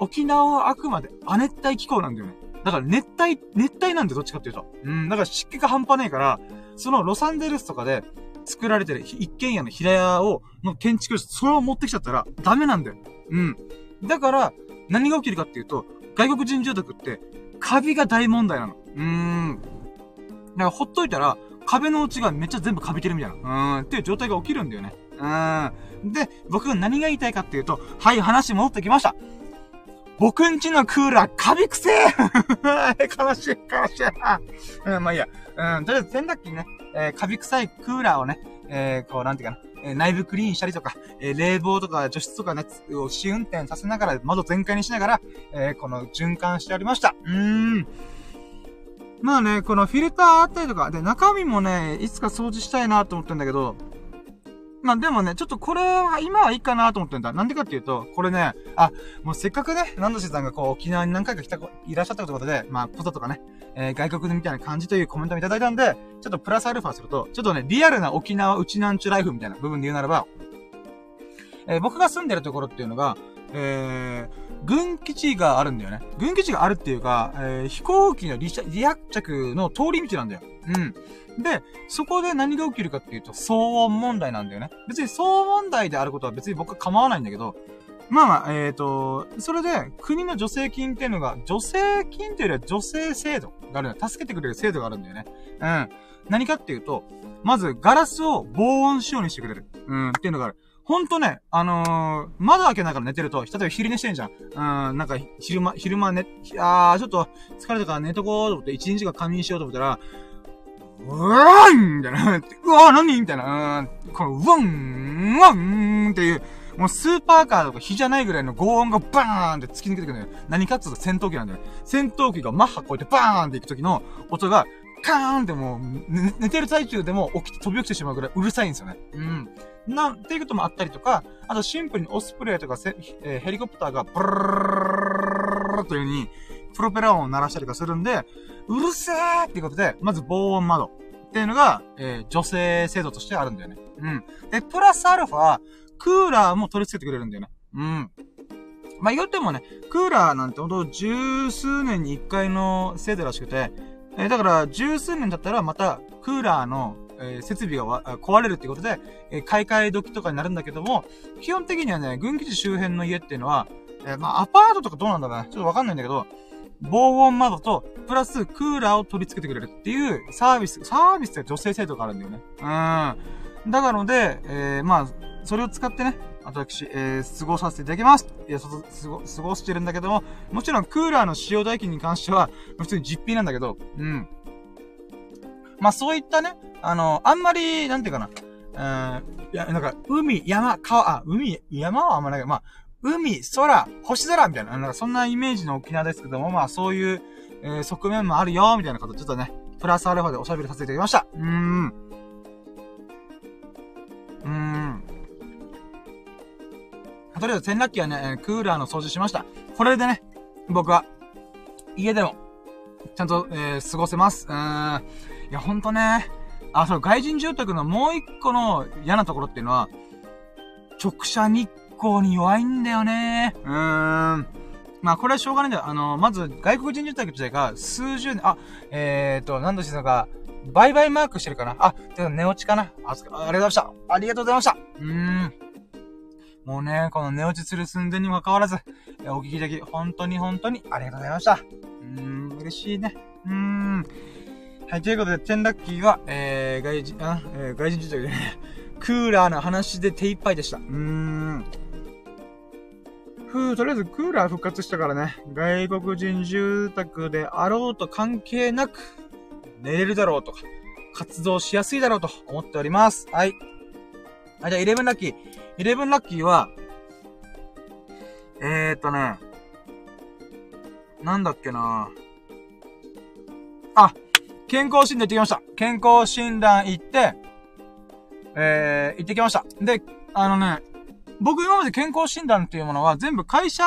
沖縄はあくまで亜熱帯気候なんだよね。だから熱帯、熱帯なんだよ、どっちかっていうと。うん、だから湿気が半端ないから、そのロサンゼルスとかで作られてる一軒家の平屋を、の建築士、それを持ってきちゃったらダメなんだよ。うん。だから、何が起きるかっていうと、外国人住宅って、カビが大問題なの。うーん。だからほっといたら、壁の内がめっちゃ全部カビてるみたいな。うーん。っていう状態が起きるんだよね。うーん。で、僕が何が言いたいかっていうと、はい、話戻ってきました。僕んちのクーラー、カビくせえ悲しい、悲しい。うん、まあいいや。うん、とりあえず洗濯機ね、えー、カビ臭いクーラーをね、えー、こう、なんていうかな、えー、内部クリーンしたりとか、えー、冷房とか除湿とかね、を試運転させながら、窓全開にしながら、えー、この循環しておりました。うーん。まあね、このフィルターあったりとか、で、中身もね、いつか掃除したいなと思ってんだけど、まあでもね、ちょっとこれは今はいいかなと思ってんだ。なんでかっていうと、これね、あ、もうせっかくね、ナンドシーさんがこう沖縄に何回か来た、いらっしゃったってことで、まあ、こととかね、えー、外国でみたいな感じというコメントもいただいたんで、ちょっとプラスアルファすると、ちょっとね、リアルな沖縄うちなんちゅライフみたいな部分で言うならば、えー、僕が住んでるところっていうのが、えー、軍基地があるんだよね。軍基地があるっていうか、えー、飛行機の離着の通り道なんだよ。うん。で、そこで何が起きるかっていうと、騒音問題なんだよね。別に騒音問題であることは別に僕は構わないんだけど、まあまあ、えっ、ー、と、それで、国の助成金っていうのが、助成金っていうよりは助成制度があるんだ助けてくれる制度があるんだよね。うん。何かっていうと、まず、ガラスを防音仕様にしてくれる。うん、っていうのがある。ほんとね、あのー、窓開けながら寝てると、例えば昼寝してんじゃん。うん、なんか、昼間、昼間寝、あー、ちょっと疲れたから寝とこうと思って、一日が仮眠しようと思ったら、うわーんみたいな。うわー何みたいな。この、うわん、うわんっていう、もうスーパーカーとか火じゃないぐらいの轟音がバーンって突き抜けてくるのよ。何かっつうと戦闘機なんだよ。戦闘機がマッハ超えてバーンって行く時の音が、カーンってもう、寝てる最中でも起きて、飛び起きてしまうぐらいうるさいんですよね。うん。なんていうこともあったりとか、あとシンプルにオスプレイとかえー、ヘリコプターがブルルルという風に、プロペラ音を鳴らしたりとかするんで、うるせーっていうことで、まず防音窓っていうのが、えー、女性制度としてあるんだよね。うん。で、プラスアルファ、クーラーも取り付けてくれるんだよね。うん。まあ、言ってもね、クーラーなんてほんと十数年に一回の制度らしくて、えー、だから十数年だったらまたクーラーの、えー、設備が壊れるってことで、えー、買い替え時とかになるんだけども、基本的にはね、軍基地周辺の家っていうのは、え、まあ、アパートとかどうなんだろうね。ちょっとわかんないんだけど、防音窓と、プラスクーラーを取り付けてくれるっていうサービス、サービスって女性制度があるんだよね。うん。だからので、えー、まあ、それを使ってね、私、えー、過ごさせていただきます。いや、そ、過ご、過ごしてるんだけども、もちろんクーラーの使用代金に関しては、普通に実費なんだけど、うん。まあ、そういったね、あの、あんまり、なんていうかな、うん、いや、なんか、海、山、川、あ、海、山はあんまないけど、まあ、海、空、星空みたいな、なんかそんなイメージの沖縄ですけども、まあそういう、えー、側面もあるよ、みたいなことちょっとね、プラスアルファでおしゃべりさせていただきました。うーん。うーん。とりあえず洗濯機はね、クーラーの掃除しました。これでね、僕は、家でも、ちゃんと、えー、過ごせます。うーん。いや、ほんとね。あ、そう、外人住宅のもう一個の嫌なところっていうのは、直射日構に弱いんだよね。うーん。まあ、これはしょうがないんだよ。あの、まず、外国人住宅自体が数十年、あ、えーと、何度してたか、売買マークしてるかなあ、でも寝落ちかなあありがとうございました。ありがとうございました。うーん。もうね、この寝落ちする寸前にもかかわらず、お聞きでき、本当に本当にありがとうございました。うーん、嬉しいね。うーん。はい、ということで、テンラッキーは、えー、外人、あ、えー、外人住宅でね、クーラーの話で手一杯でした。うーん。ふ、とりあえずクーラー復活したからね、外国人住宅であろうと関係なく、寝れるだろうとか、活動しやすいだろうと思っております。はい。はい、じゃあ、11ラッキー。11ラッキーは、えーっとね、なんだっけなあ、健康診断行ってきました。健康診断行って、えー、行ってきました。で、あのね、僕今まで健康診断っていうものは全部会社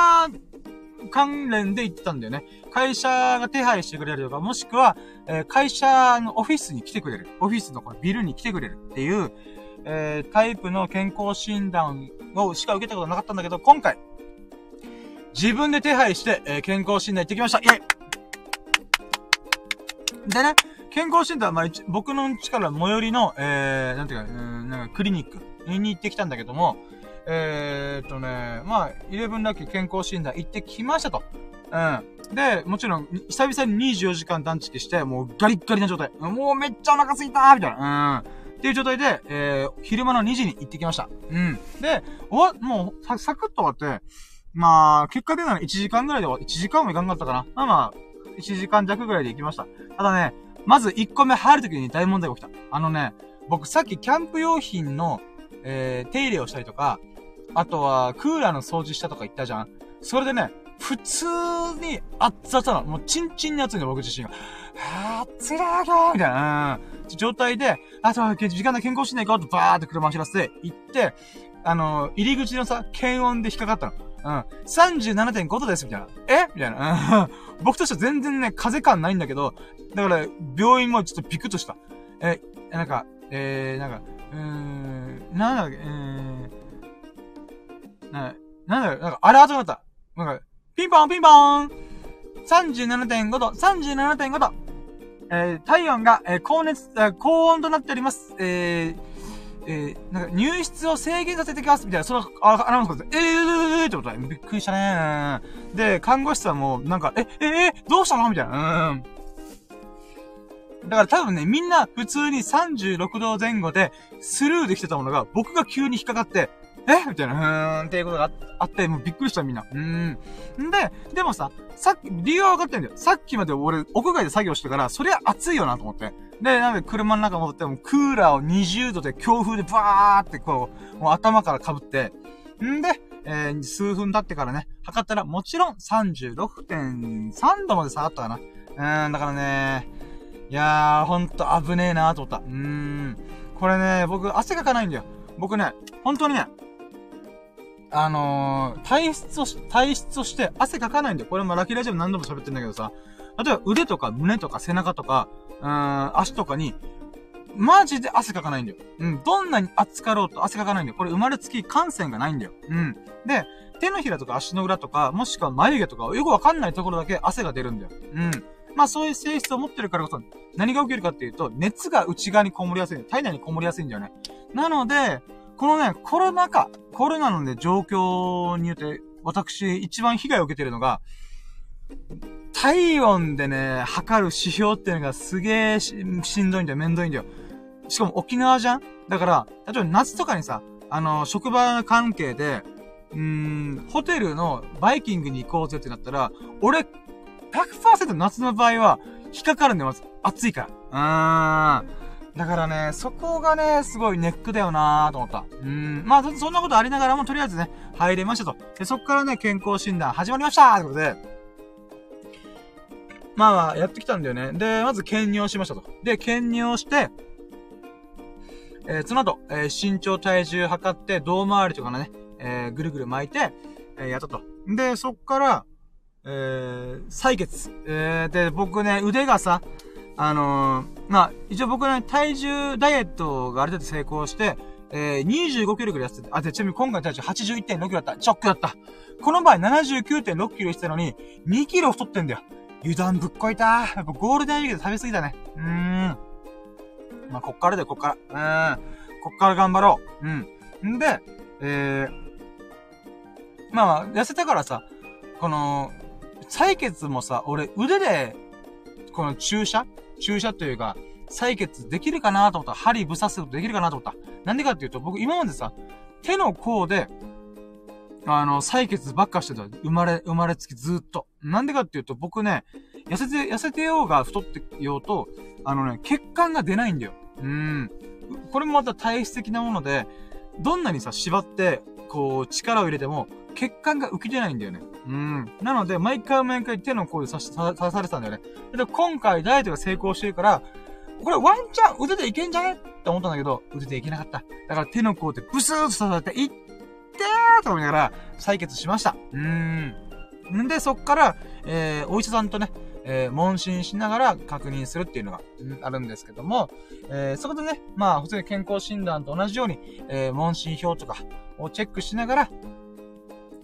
関連で行ってたんだよね。会社が手配してくれるとか、もしくは、え、会社のオフィスに来てくれる。オフィスのこのビルに来てくれるっていう、えー、タイプの健康診断をしか受けたことなかったんだけど、今回、自分で手配して、えー、健康診断行ってきました。イェイでね、健康診断は、まあ、僕の家から最寄りの、えー、なんていうか、うん、なんかクリニックに行ってきたんだけども、えー、っとね、まあ、11ラッキー健康診断行ってきましたと。うん。で、もちろん、久々に24時間断食して、もうガリッガリな状態。もうめっちゃお腹すいたーみたいな。うん。っていう状態で、えー、昼間の2時に行ってきました。うん。で、おわ、もう、サ、サクッと終わって、まあ、結果出ないの1時間ぐらいで終わ、1時間もいかんかったかな。まあまあ、1時間弱ぐらいで行きました。ただね、まず1個目入るときに大問題が起きた。あのね、僕さっきキャンプ用品の、えー、手入れをしたりとか、あとは、クーラーの掃除したとか言ったじゃん。それでね、普通に熱々なの。もうチンチンに熱いの、僕自身が。はぁ、つらーーみたいな、うん、状態で、あとは、時間で健康しないかとバーって車走らせて、行って、あの、入り口のさ、検温で引っかかったの。うん。37.5度です、みたいな。え？みたいな。うん。僕としては全然ね、風感ないんだけど、だから、病院もちょっとビクッとした。え、なんか、えー、なんか、うーん、なんだっけ、えーん、な、なんだろ、なんか、あれ後だった。なんか、ピンポンピンポーン !37.5 度、37.5度えー、体温が、えー、高熱、えー、高温となっております。えー、えー、なんか入室を制限させてきますみたいな、その、あ、アナウンスが、えー、えー、ってことだ。びっくりしたねで、看護師さんも、なんか、え、えー、どうしたのみたいな。うん。だから多分ね、みんな普通に36度前後でスルーできてたものが、僕が急に引っかかって、え？みたいな、うーん、っていうことがあって、もうびっくりしたみんな。うーん。んで、でもさ、さっき、理由は分かってんだよ。さっきまで俺、屋外で作業してから、そりゃ暑いよなと思って。で、なんで車の中戻っても、クーラーを20度で強風でバーってこう、もう頭から被って、んで、えー、数分経ってからね、測ったらもちろん36.3度まで下がったかな。うーん、だからね、いやー、ほんと危ねえなーと思った。うーん。これね、僕、汗かかないんだよ。僕ね、本当にね、あのー、体質をし、体質をして汗かかないんだよ。これもラキラジオ何度も喋ってんだけどさ、例えば腕とか胸とか背中とか、うーん、足とかに、マジで汗かかないんだよ。うん。どんなに暑かろうと汗かかないんだよ。これ生まれつき感染がないんだよ。うん。で、手のひらとか足の裏とか、もしくは眉毛とか、よくわかんないところだけ汗が出るんだよ。うん。まあそういう性質を持ってるからこそ、何が起きるかっていうと、熱が内側にこもりやすい。体内にこもりやすいんだよね。なので、このね、コロナ禍、コロナのね、状況によって、私、一番被害を受けてるのが、体温でね、測る指標っていうのがすげえしんどいんだよ、めんどいんだよ。しかも沖縄じゃん？だから、例えば夏とかにさ、あの、職場関係で、うーん、ホテルのバイキングに行こうぜってなったら、俺、100%夏の場合は、引っかかるんだよ、まず。暑いから。うーん。だからね、そこがね、すごいネックだよなーと思った。うん。まあ、そんなことありながらも、とりあえずね、入れましたと。で、そっからね、健康診断始まりましたってことで、まあまあ、やってきたんだよね。で、まず検尿しましたと。で、検尿して、えー、その後、えー、身長体重測って、胴回りとかのね、えー、ぐるぐる巻いて、えー、やったと。で、そっから、えー、採血。えー、で、僕ね、腕がさ、あのー、まあ、一応僕ね、体重ダイエットがある程度成功して、えー、25キロぐらい痩せてあ、で、ちなみに今回の体重81.6キロだった。ショックだった。この場合79.6キロしてたのに、2キロ太ってんだよ。油断ぶっこいた。やっぱゴールデンウィークで食べ過ぎたね。うーん。まあ、こっからだよ、こっから。うん。こっから頑張ろう。うん。んで、えー、まあまあ、痩せたからさ、この、採血もさ、俺腕で、この注射注射というか、採血できるかなと思った。針ぶさすことできるかなと思った。なんでかっていうと、僕今までさ、手の甲で、あの、採血ばっかしてた。生まれ、生まれつきずっと。なんでかっていうと、僕ね、痩せて、痩せてようが太ってようと、あのね、血管が出ないんだよ。うん。これもまた体質的なもので、どんなにさ、縛って、こう、力を入れても、血管が浮き出ないんだよね。うん。なので、毎回毎回手の甲で刺し、刺されてたんだよね。で、今回ダイエットが成功してるから、これワンチャン腕でいけんじゃねって思ったんだけど、腕でいけなかった。だから手の甲でブスーッと刺されて、いってーと思いながら採血しました。うーん。んで、そっから、えー、お医者さんとね、えー、問診しながら確認するっていうのが、あるんですけども、えー、そこでね、まあ、普通に健康診断と同じように、えー、問診票とかをチェックしながら、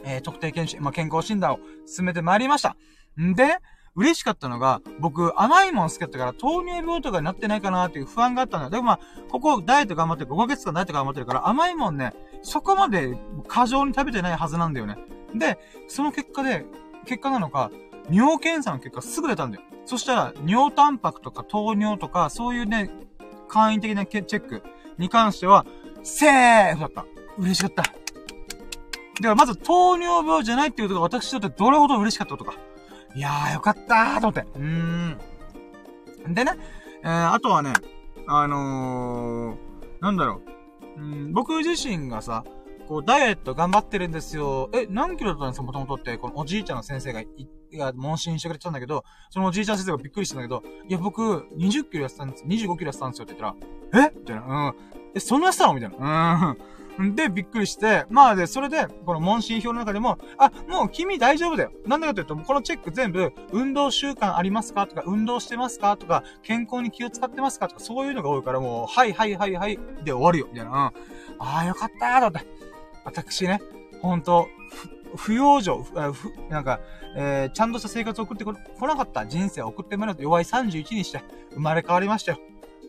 えー、特定健診、まあ、健康診断を進めてまいりました。んで、嬉しかったのが、僕、甘いもん好きだったから、糖尿病とかになってないかなっていう不安があったんだよ。でもまあ、ここ、ダイエット頑張ってる、5ヶ月間ダイエット頑張ってるから、甘いもんね、そこまで過剰に食べてないはずなんだよね。で、その結果で、結果なのか、尿検査の結果すぐ出たんだよ。そしたら、尿タンパクとか糖尿とか、そういうね、簡易的なチェックに関しては、セーフだった。嬉しかった。では、まず糖尿病じゃないっていうことが私にとってどれほど嬉しかったことか。いやー、よかったーと思って。うーん。でね、えー、あとはね、あのー、なんだろう。うん、僕自身がさ、こう、ダイエット頑張ってるんですよ。え、何キロだったんですか？もともとって、このおじいちゃんの先生がい、が、問診してくれてたんだけど、そのおじいちゃん先生がびっくりしたんだけど、いや、僕、20キロやってたんです、25キロやってたんですよって言ったら、え？みたいな、うん。え、そんなやってたの？みたいな。うん。で、びっくりして、まあで、それで、この問診票の中でも、あ、もう君大丈夫だよ。なんでかというと、このチェック全部、運動習慣ありますか？とか、運動してますか？とか、健康に気を使ってますか？とか、そういうのが多いから、もう、はいはいはいはい、で終わるよ。みたいな。ああ、よかったー、だって。私ね、ほんと、不養生、ふ、なんか、えー、ちゃんとした生活を送ってこなかった人生を送ってもらうと弱い31にして、生まれ変わりましたよ。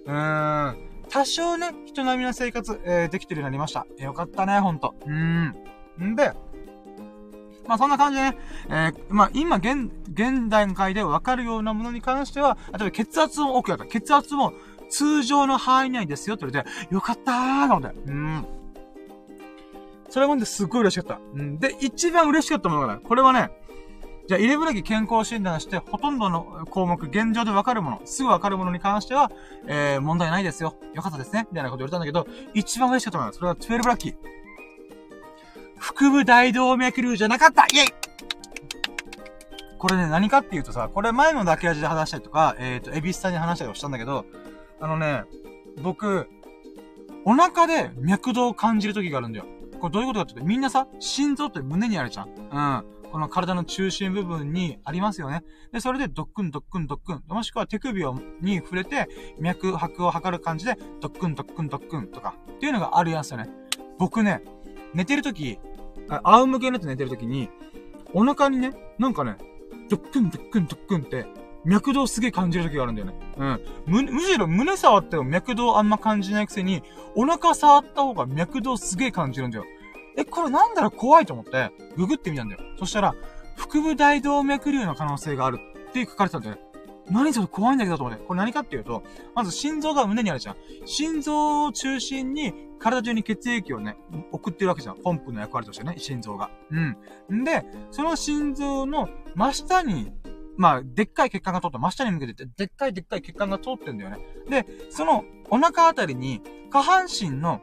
うーん。多少ね、人並みの生活、えー、できてるようになりました。よかったね、ほんと。うん。んで、まあそんな感じでね、えー、まあ今現、現段階でわかるようなものに関しては、例えば血圧も多くやった。血圧も通常の範囲内ですよって言われて、よかったーなので。うん。それもんですっごい嬉しかった。うん。で、一番嬉しかったものがね、これはね、じゃあ、入れブレーキ健康診断して、ほとんどの項目、現状でわかるもの、すぐわかるものに関しては、えー、問題ないですよ。よかったですね。みたいなこと言われたんだけど、一番嬉しかったのは、それは12ラッキー。腹部大動脈瘤じゃなかったイェイこれね、何かっていうとさ、これ前のダケラジで話したりとか、えっ、ー、と、エビスタに話したりをしたんだけど、あのね、僕、お腹で脈動を感じる時があるんだよ。これどういうことかって言うと、みんなさ、心臓って胸にあるじゃん。うん。この体の中心部分にありますよね。で、それでドックンドックンドックン、もしくは手首をに触れて、脈拍を測る感じで、ドックンドックンドックンとか、っていうのがあるやつよね。僕ね、寝てるとき、仰向けになって寝てるときに、お腹にね、なんかね、ドックンドックンドックンって、脈動すげえ感じる時があるんだよね。うん。む、むしろ胸触っても脈動あんま感じないくせに、お腹触った方が脈動すげえ感じるんだよ。え、これなんだろう？怖いと思って、ググってみたんだよ。そしたら、腹部大動脈瘤の可能性があるって書かれてたんだよね。何それ怖いんだけどと思って。これ何かっていうと、まず心臓が胸にあるじゃん。心臓を中心に体中に血液をね、送ってるわけじゃん。ポンプの役割としてね、心臓が。うん。んで、その心臓の真下に、まあ、でっかい血管が通った真下に向けててでっかいでっかい血管が通ってんだよね。で、そのお腹あたりに下半身の、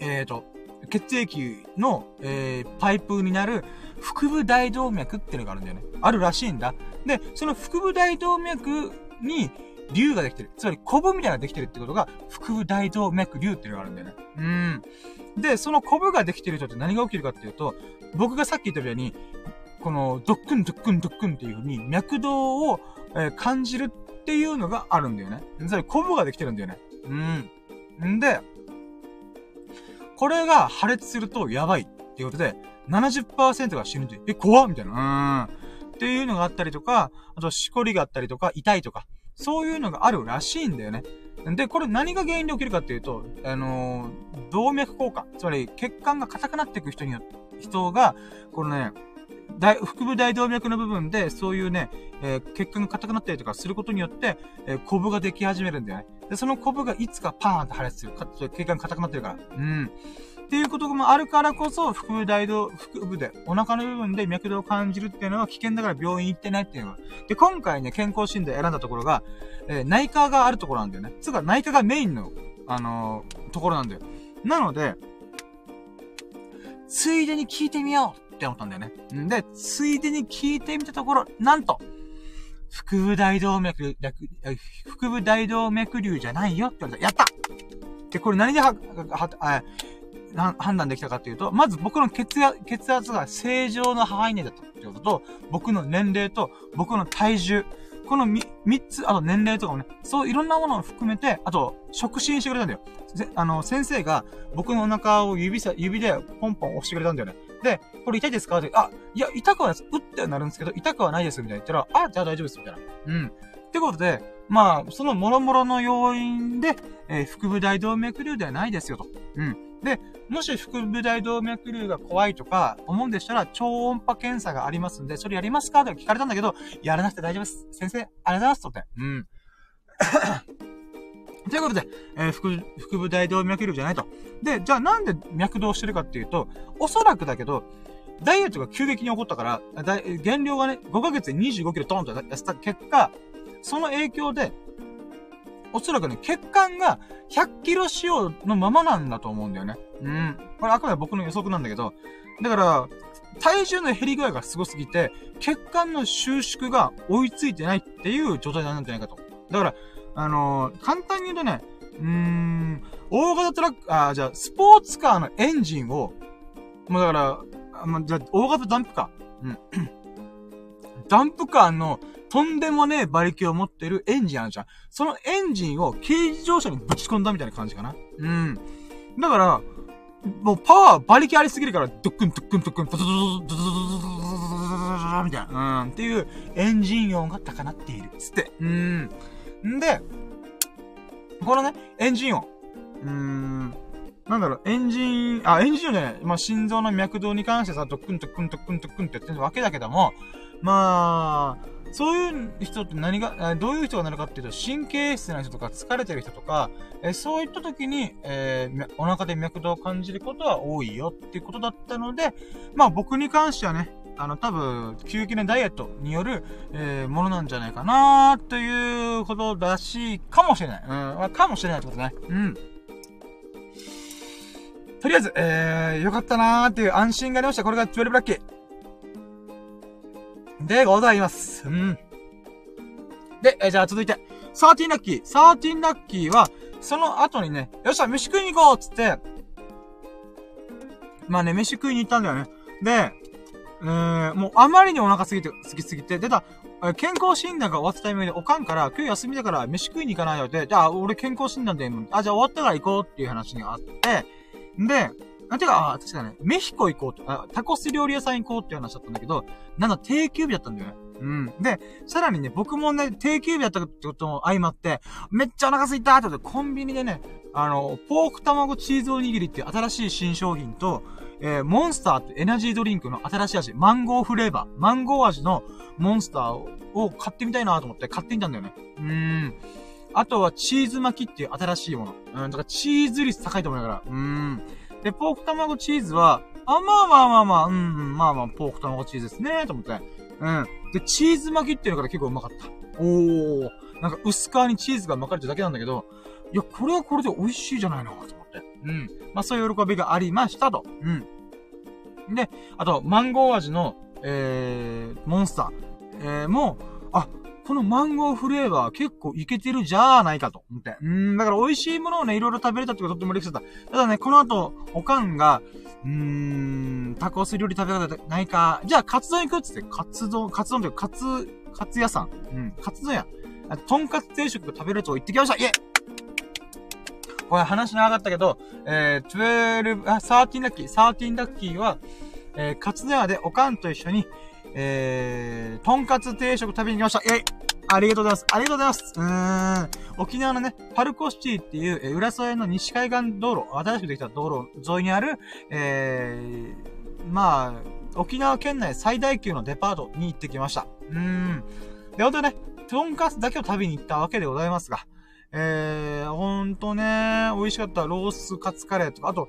えーと、血液の、えー、パイプになる腹部大動脈っていうのがあるんだよね。あるらしいんだ。で、その腹部大動脈に竜ができてる。つまり、コブみたいなのができてるってことが、腹部大動脈竜っていうのがあるんだよね。うん。で、そのコブができてる人って何が起きるかっていうと、僕がさっき言ったように、この、ドックンドックンドックンっていう風に、脈動を、えー、感じるっていうのがあるんだよね。つまり、コブができてるんだよね。うん。んで、これが破裂するとやばいっていうことで、70%が死ぬという、え、怖っみたいな。うん。っていうのがあったりとか、あと、しこりがあったりとか、痛いとか、そういうのがあるらしいんだよね。で、これ何が原因で起きるかっていうと、あのー、動脈硬化。つまり、血管が硬くなっていく人によ人が、このね、大、腹部大動脈の部分で、そういうね、えー、血管が硬くなったりとかすることによって、えー、コブができ始めるんだよね。で、そのコブがいつかパーンって破裂する。か血管が硬くなってるから。うん。っていうこともあるからこそ、腹部大動、腹部で、お腹の部分で脈動を感じるっていうのは危険だから病院行ってないっていうのは。で、今回ね、健康診断選んだところが、えー、内科があるところなんだよね。つうか、内科がメインの、あのー、ところなんだよ。なので、ついでに聞いてみようって思ったんだよね。で、ついでに聞いてみたところ、なんと、腹部大動脈、腹部大動脈瘤じゃないよって言われた。やったで、これ何では、は、は、判断できたかっていうと、まず僕の血圧、血圧が正常の範囲内だったってことと、僕の年齢と、僕の体重、この三つ、あと年齢とかもね、そういろんなものを含めて、あと、触診してくれたんだよ。あの、先生が僕のお腹を指さ、指でポンポン押してくれたんだよね。で、これ痛いですか？って、あ、いや、痛くはないです。うってなるんですけど、痛くはないです、みたいな言ったら、あ、じゃあ大丈夫です、みたいな。うん。ってことで、まあ、その諸々の要因で、えー、腹部大動脈瘤ではないですよと。うん。で、もし腹部大動脈瘤が怖いとか思うんでしたら、超音波検査がありますんで、それやりますか？って聞かれたんだけど、やらなくて大丈夫です。先生、ありがとうございますとって。うん。ということで、えー、腹、腹部大動脈瘤じゃないと。で、じゃあなんで脈動してるかっていうと、おそらくだけど、ダイエットが急激に起こったから、だ減量がね、5ヶ月で25キロトーンと痩せた結果、その影響で、おそらくね、血管が100キロ仕様のままなんだと思うんだよね。うん。これあくまで僕の予測なんだけど、だから、体重の減り具合がすすぎて、血管の収縮が追いついてないっていう状態なんじゃないかと。だから、あのー、簡単に言うとね、うーん、大型トラック、あ、じゃあ、スポーツカーのエンジンを、もうだから、あまじゃ、大型ダンプカー。うん。ダンプカーのとんでもねえ馬力を持ってるエンジンあるじゃん。そのエンジンを軽自動車にぶち込んだみたいな感じかな。うん。だから、もうパワー、馬力ありすぎるから、ドックンドックンドックン、ドドドドドドドドドドドみたいな。うん。っていうエンジン音が高鳴っている。つって。うん。んで、このね、エンジン音。うーん。なんだろう、エンジン、あ、エンジン音じゃない。まあ、心臓の脈動に関してさ、ドックンドックンドックンドックンってやってるわけだけども、まあ、そういう人って何が、どういう人がなるかっていうと、神経質な人とか疲れてる人とか、えそういった時に、えー、お腹で脈動を感じることは多いよっていうことだったので、まあ僕に関してはね、あの、多分、急激なダイエットによる、えー、ものなんじゃないかなということらしいかもしれない。うん、あかもしれないってことね。うん。とりあえず、えー、よかったなーっていう安心がありました。これが12ラッキー。でございます。うん。で、えー、じゃあ続いて、13ラッキー。13ラッキーは、その後にね、よっしゃ、飯食いに行こうっつって、まあね、飯食いに行ったんだよね。で、えー、もうあまりにお腹すぎて、すぎすぎて、出た、健康診断が終わったタイミングで、おかんから、今日休みだから飯食いに行かないよって、じゃあ俺健康診断で、あ、じゃあ終わったから行こうっていう話があって、で、あ、てか、あ、確かね、メヒコ行こうと、あ、タコス料理屋さん行こうっていう話だったんだけど、なんだ、定休日だったんだよね。うん。で、さらにね、僕もね、定休日だったってことも相まって、めっちゃお腹空いたってことで、コンビニでね、あの、ポーク卵チーズおにぎりっていう新しい新商品と、えー、モンスターってエナジードリンクの新しい味、マンゴーフレーバー、マンゴー味のモンスターを買ってみたいなと思って買ってみたんだよね。うーん。あとはチーズ巻きっていう新しいもの。うん、だからチーズ率高いと思うから。うーん。で、ポーク卵チーズは、あ、まあまあまあまあ、うん、まあまあ、ポーク卵チーズですね、と思って。うん。で、チーズ巻きっていうのが結構うまかった。おー。なんか薄皮にチーズが巻かれてるだけなんだけど、いや、これはこれで美味しいじゃないのと思って。うん。まあそういう喜びがありましたと。うん。で、あと、マンゴー味の、えー、モンスター。えー、も、あ、このマンゴーフレーバー結構いけてるじゃないかと思って。うん、だから美味しいものをね、いろいろ食べれたってこととっても嬉しかった。ただね、この後、おかんが、うーん、タコス料理食べ方ないか。じゃあ、カツ丼行くっつって、カツ丼、カツ丼というか、カツ、カツ屋さん。うん、カツ丼屋。とんかつ定食食べると言ってきましたイェこれ話長かったけど、えー、12、あ、13ラッキー、13ラッキーは、えー、カツ丼屋でおかんと一緒に、えー、とんかつ定食食べに行きました。えいありがとうございます。ありがとうございます。うーん。沖縄のね、パルコシティっていう、えー、浦添の西海岸道路、新しくできた道路沿いにある、えー、まあ、沖縄県内最大級のデパートに行ってきました。うーん。で、ほんとね、とんかつだけを食べに行ったわけでございますが、えー、ほんとね、美味しかったロースカツカレーとか、あと、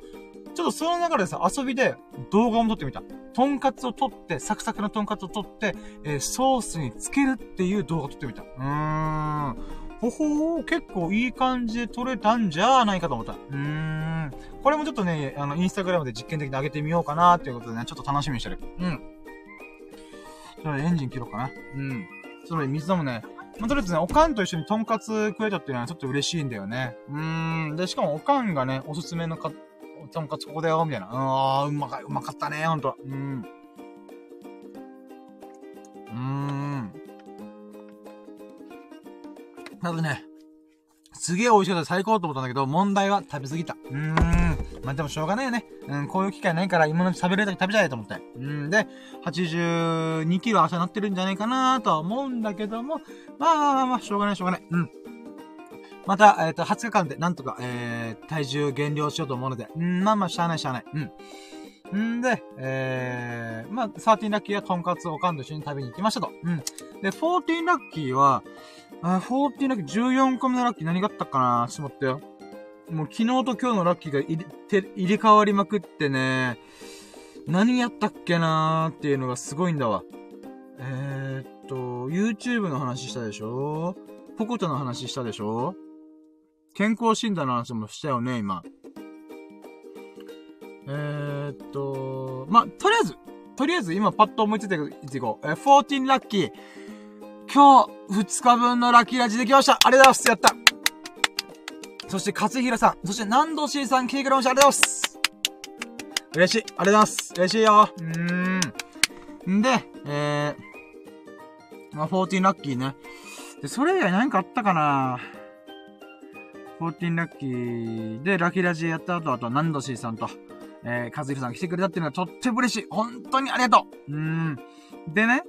ちょっとその中でさ、遊びで動画を撮ってみた。とんかつを撮って、サクサクのとんかつを撮って、えー、ソースにつけるっていう動画を撮ってみた。うーん。ほほー、結構いい感じで撮れたんじゃないかと思った。うーん。これもちょっとね、あの、インスタグラムで実験的に上げてみようかなっていうことでね、ちょっと楽しみにしてる。うん。それエンジン切ろうかな。うん。それ水飲むね。まあ、とりあえずね、おかんと一緒にとんかつ食えたっていうのはちょっと嬉しいんだよね。うーん。で、しかもおかんがね、おすすめのか、とんかつここだよ、みたいな。うー、うまか、うまかったね、ほんと。うん。うーん。ただね、すげえ美味しかった最高と思ったんだけど、問題は食べ過ぎた。うーん。まあ、でもしょうがないよね。うん、こういう機会ないから今のうち食べれるだけ食べちゃえと思って。うんで、82キロ朝なってるんじゃないかなとは思うんだけども、まあまあまあ、しょうがないしょうがない。うん。また、えっ、ー、と、20日間でなんとか、えー、体重減量しようと思うので、うん、まあまあ、しゃあないしゃあない。うん。んで、えー、まあ、13ラッキーはトンカツおかんと一緒に食べに行きましたと。うん。で、14ラッキーは、あ、14ラッキー、14個目のラッキー何があったかなちょっと待ってよ。もう昨日と今日のラッキーが入れ、入れ替わりまくってね、何やったっけなーっていうのがすごいんだわ。えー、っと、YouTube の話したでしょ？ポコちゃんの話したでしょ？健康診断の話もしたよね、今。えー、っと、ま、とりあえず、とりあえず今パッと思いついていこう。えー、14ラッキー。今日、2日分のラッキーラジできましたありがとうございますやったそして、勝平さん。そして、南度 C さん、ケイクロンシありがとうございます嬉しい。ありがとうございます。嬉しいよ。うーん。んで、えー、まあ、14ラッキーね。で、それ以外何かあったかな14ラッキーで、ラッキーラジやった後、あと、南度 C さんと、えー、和弘さん来てくれたっていうのがとっても嬉しい。本当にありがとううーん。でね、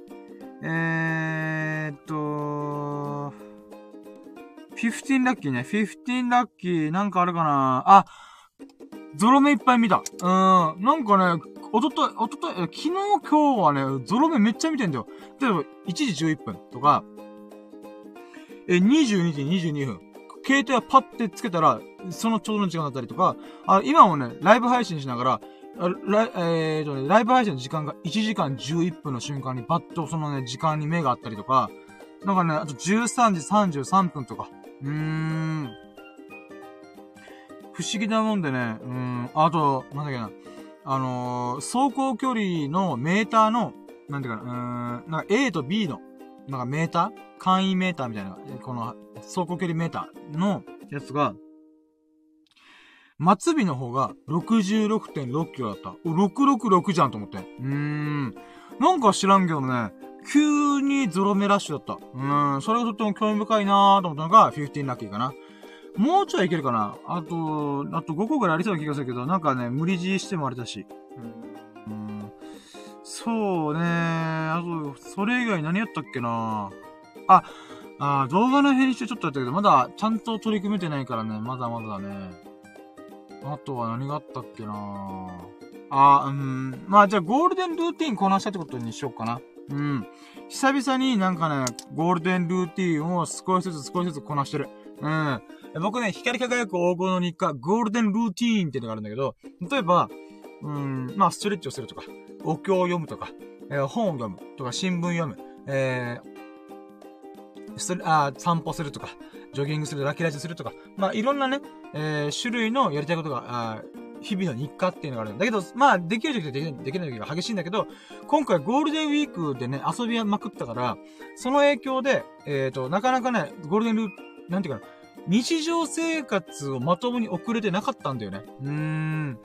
えーっと、15ラッキーね。15ラッキー、なんかあるかなあ、ゾロ目いっぱい見た。うん。なんかね、おととい、おととい、昨日今日はね、ゾロ目めっちゃ見てんだよ。例えば、1時11分とか、え、22時22分。携帯はパッてつけたら、そのちょうどの時間だったりとか、あ、今もね、ライブ配信しながら、ライ、えーとね、ライブ配信の時間が1時間11分の瞬間にバッとそのね、時間に目があったりとか、なんかね、あと13時33分とか、うーん。不思議なもんでね、うん、あと、なんだっけな、あのー、走行距離のメーターの、なんていうかな、うん、なんか A と B の、なんかメーター？簡易メーターみたいな、この、走行距離メーターのやつが、末尾の方が66.6キロだった。666じゃんと思って。うーん。なんか知らんけどね、急にゾロ目ラッシュだった。うん。それがとっても興味深いなーと思ったのが、15ラッキーかな。もうちょいいけるかなあと、あと5個ぐらいありそうな気がするけど、なんかね、無理強いしてもあれだし。うん。そうねあと、それ以外何やったっけなあ、あ動画の編集ちょっとやったけど、まだちゃんと取り組めてないからね、まだまだね。あとは何があったっけなあ、うん。まあじゃあゴールデンルーティンこなしたってことにしようかな。うん。久々になんかね、ゴールデンルーティンを少しずつ少しずつこなしてる。うん。僕ね、光り輝く黄金の日課、ゴールデンルーティーンっていうのがあるんだけど、例えば、うん、まあ、ストレッチをするとか、お経を読むとか、えー、本を読むとか、新聞読む、えー、あ散歩するとか、ジョギングする、ラッキーライズするとか、まあ、いろんなね、えー、種類のやりたいことが、あ日々の日課っていうのがあるんだけど、まあ、できる時とできない、できない時が激しいんだけど、今回ゴールデンウィークでね、遊びまくったから、その影響で、えっ、ー、と、なかなかね、ゴールデンルー、なんていうかな、日常生活をまともに送れてなかったんだよね。うーん。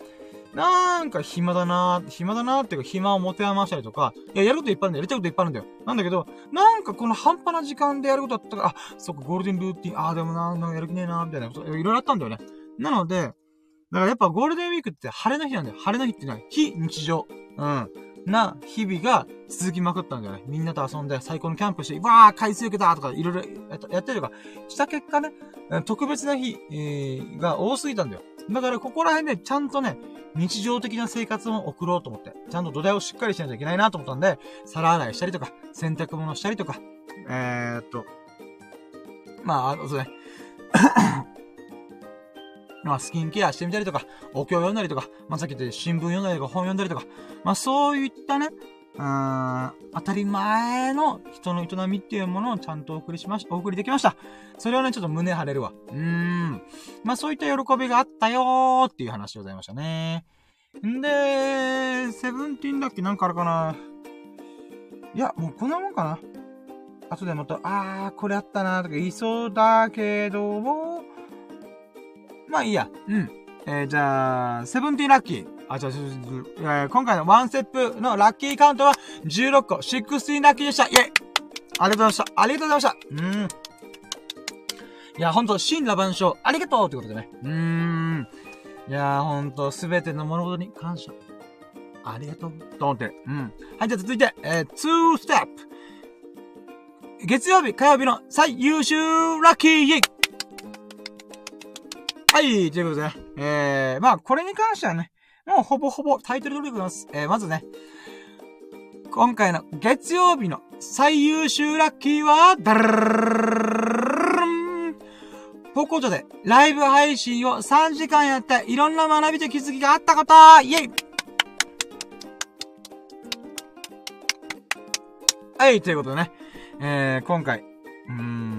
なんか暇だな暇だなっていうか暇を持て余したりとか、いや、やることいっぱいあるんだよ。やりたいこといっぱいあるんだよ。なんだけど、なんかこの半端な時間でやることあったから、あ、そっか、ゴールデンルーティン、ああ、でもな、なんかやる気ねえなみたいなこと、いろいろあったんだよね。なので、だからやっぱゴールデンウィークって晴れの日なんだよ。晴れの日ってのは非日常。うん。な日々が続きまくったんだよね。みんなと遊んで最高のキャンプして、わー、海水浴だとかいろいろやったりとかした結果ね、特別な日、えー、が多すぎたんだよ。だからここら辺でちゃんとね、日常的な生活を送ろうと思って、ちゃんと土台をしっかりしないといけないなと思ったんで、皿洗いしたりとか、洗濯物したりとか、えー、っと、まあ、あの、そうね、まあ、スキンケアしてみたりとか、お経を読んだりとか、まあ、さっき言った新聞読んだりとか、本読んだりとか、まあ、そういったね、うーん、当たり前の人の営みっていうものをちゃんとお送りしまし、お送りできました。それはね、ちょっと胸張れるわ。うーん。まあそういった喜びがあったよーっていう話でございましたね。んで、セブンティーンだっけなんかあるかないや、もうこんなもんかな。後でまた、あー、これあったなーとか言いそうだけども、まあいいや。うん。えー、じゃあ、セブンティーラッキー。あ、じゃあ、えー、今回のワンステップのラッキーカウントは16個、16ラッキーでした。イェイありがとうございました。ありがとうございました。うん。いや、ほんと、真羅万象、ありがとうってことでね。うーん。いやー、ほんと、すべての物事に感謝。ありがとう。と思って。うん。はい、じゃあ続いて、えー、2ステップ。月曜日、火曜日の最優秀ラッキーイェイはい、ということでね。えー、まあ、これに関してはね、もうほぼほぼタイトル通りでございます。えー、まずね、今回の月曜日の最優秀ラッキーは、ダルンポコチョでライブ配信を3時間やっていろんな学びと気づきがあったことイェイはい、ということでね。えー、今回、うーん、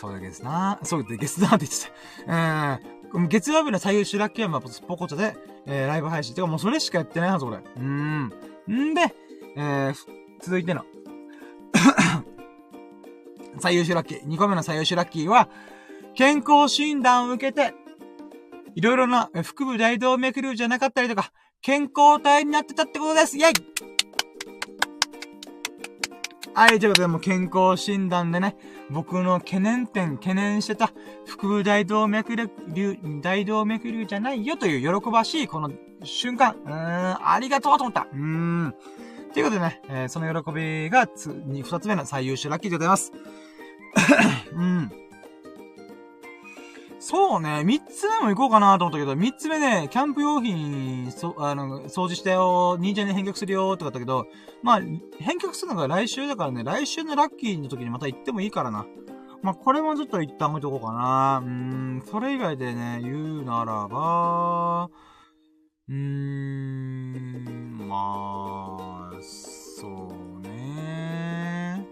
そうですなそうですなって言ってた。えー、月曜日の最優秀ラッキーは、まあ、ポコチョで、えー、ライブ配信。てかもうそれしかやってないはず、これ。うん。んで、えー、続いての 最優秀ラッキー。2個目の最優秀ラッキーは、健康診断を受けて、いろいろな腹部大動脈瘤じゃなかったりとか、健康体になってたってことです。イェイはい、ということで、もう健康診断でね、僕の懸念点、懸念してた、腹部大動脈瘤、大動脈瘤じゃないよという喜ばしいこの瞬間、うーん、ありがとうと思った。うーん。ということでね、えー、その喜びがつ、二つ目の最優秀ラッキーでございます。うん。そうね、三つ目も行こうかなと思ったけど、三つ目ね、キャンプ用品、そ、あの、掃除したよ、忍者に返却するよ、とかだったけど、まあ、返却するのが来週だからね、来週のラッキーの時にまた行ってもいいからな。まあ、これもちょっと一旦置いとこうかな。うーん、それ以外でね、言うならば、うーん、まあ、そうね。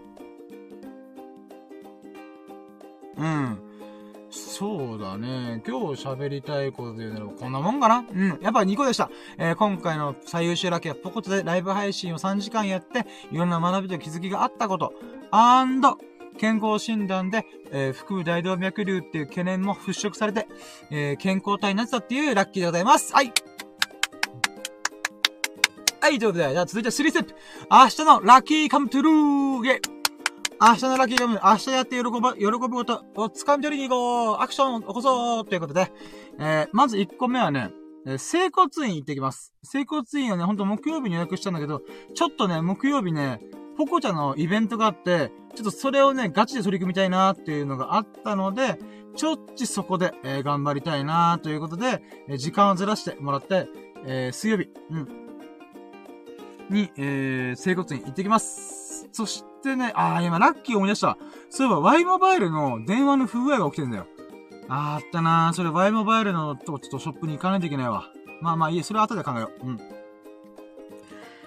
うん。そうだね。今日喋りたいことで言うならこんなもんかな？うん。やっぱ2個でした。えー、今回の最優秀ラッキーはポコトでライブ配信を3時間やって、いろんな学びと気づきがあったこと。アンド、健康診断で、えー、腹部大動脈瘤っていう懸念も払拭されて、えー、健康体になってたっていうラッキーでございます。はい。はい、ということで、じゃあ続いて3ステップ。明日のラッキーカムトゥルーゲー明日のラッキーガム、明日やって喜ぶ、喜ぶことを掴み取りに行こうアクション起こそうということで、えー、まず1個目はね、えー、整骨院行ってきます。整骨院はね、ほんと木曜日に予約したんだけど、ちょっとね、木曜日ね、ポコちゃんのイベントがあって、ちょっとそれをね、ガチで取り組みたいなっていうのがあったので、ちょっちそこで、えー、頑張りたいなということで、えー、時間をずらしてもらって、えー、水曜日、うん、に、えー、整骨院行ってきます。そしてね、あー、今ラッキー思い出した。そういえば Y モバイルの電話の不具合が起きてんだよ。あーあったなー。それ Y モバイルのとこ、ちょっとショップに行かないといけないわ。まあまあいい、それは後で考えよう。うん。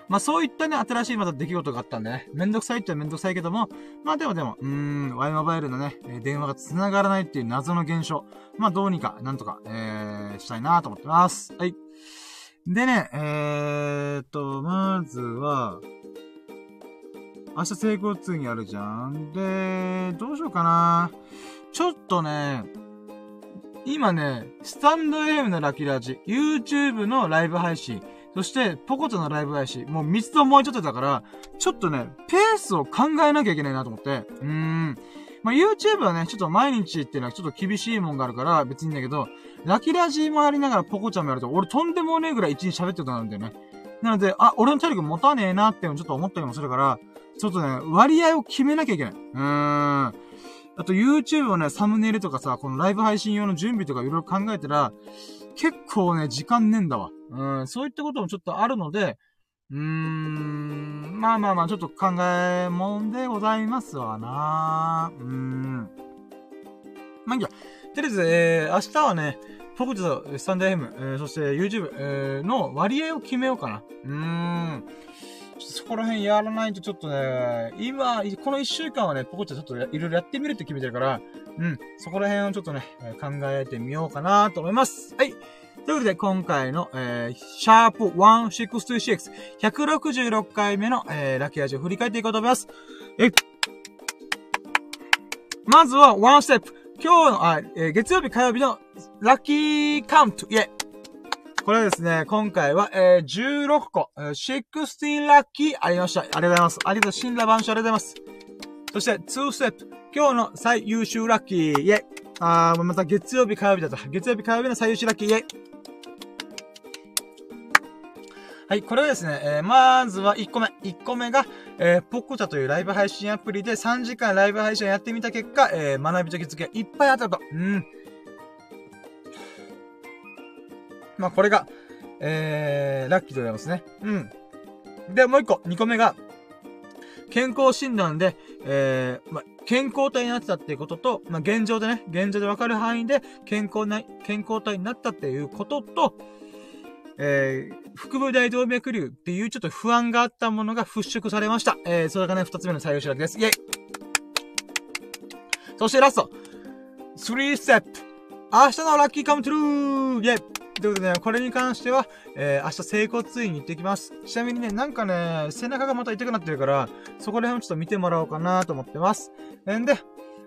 まあそういったね、新しいまた出来事があったんでね。めんどくさいっちゃめんどくさいけども、まあでもでも、うーん、Y モバイルのね、電話が繋がらないっていう謎の現象。まあどうにか、なんとか、えー、したいなと思ってます。はい。でね、えーと、まずは、明日整骨院あるじゃん。で、どうしようかな。ちょっとね、今ね、スタンド FM のラキラジ、YouTube のライブ配信、そして、ポコトのライブ配信、もう3つともうちょっとだから、ちょっとね、ペースを考えなきゃいけないなと思って。うーん。まあ、YouTube はね、ちょっと毎日っていうのはちょっと厳しいもんがあるから別にいいんだけど、ラキラジもやりながらポコちゃんもやると、俺とんでもねえぐらい一日喋ってることなんだよね。なので、あ、俺の体力持たねえなってちょっと思ったりもするから、ちょっとね、割合を決めなきゃいけない。うーん。あと YouTube をね、サムネイルとかさ、このライブ配信用の準備とかいろいろ考えたら、結構ね、時間ねえんだわ。うん、そういったこともちょっとあるので、うーん、まあまあまあ、ちょっと考えもんでございますわなうーん。まあいいや。とりあえず、えー、明日はね、フォクとスタンド FM、えー、そして YouTube、えー、の割合を決めようかな。うーん。そこら辺やらないとちょっとね、今、この一週間はね、ポコちゃんちょっといろいろやってみるって決めてるから、うん、そこら辺をちょっとね、考えてみようかなと思います。はい。ということで、今回の、えー、シャープ 166, 166回目の、えー、ラッキーラジオ振り返っていこうと思います。えまずは、ワンステップ。今日の、あ、えー、月曜日火曜日のラッキーカウント。イェこれはですね、今回は、えー、16個、えー、16ラッキーありました。ありがとうございます。ありがとう、新羅万象ありがとうございます。そして、2ステップ。今日の最優秀ラッキー、イェイ。あー、また月曜日火曜日だった。月曜日火曜日の最優秀ラッキー、イェイ。はい、これはですね、えー、まずは1個目。1個目が、えー、ポコチャというライブ配信アプリで3時間ライブ配信やってみた結果、えー、学びと気づきがいっぱいあったと。うん。まあ、これが、えー、ラッキーでございますね。うん。で、もう1個、2個目が、健康診断で、えー、ま健康体になってたっていうことと、まあ、現状でね、現状でわかる範囲で健康な、健康体になったっていうことと、えー、腹部大動脈瘤っていうちょっと不安があったものが払拭されました。えー、それがね、二つ目の採用知らです。イェイそしてラスト !3 ステップ明日のラッキーカムトゥルーイェイということでね、これに関しては、えー、明日整骨院に行ってきます。ちなみにね、なんかね、背中がまた痛くなってるから、そこら辺をちょっと見てもらおうかなと思ってます。んで、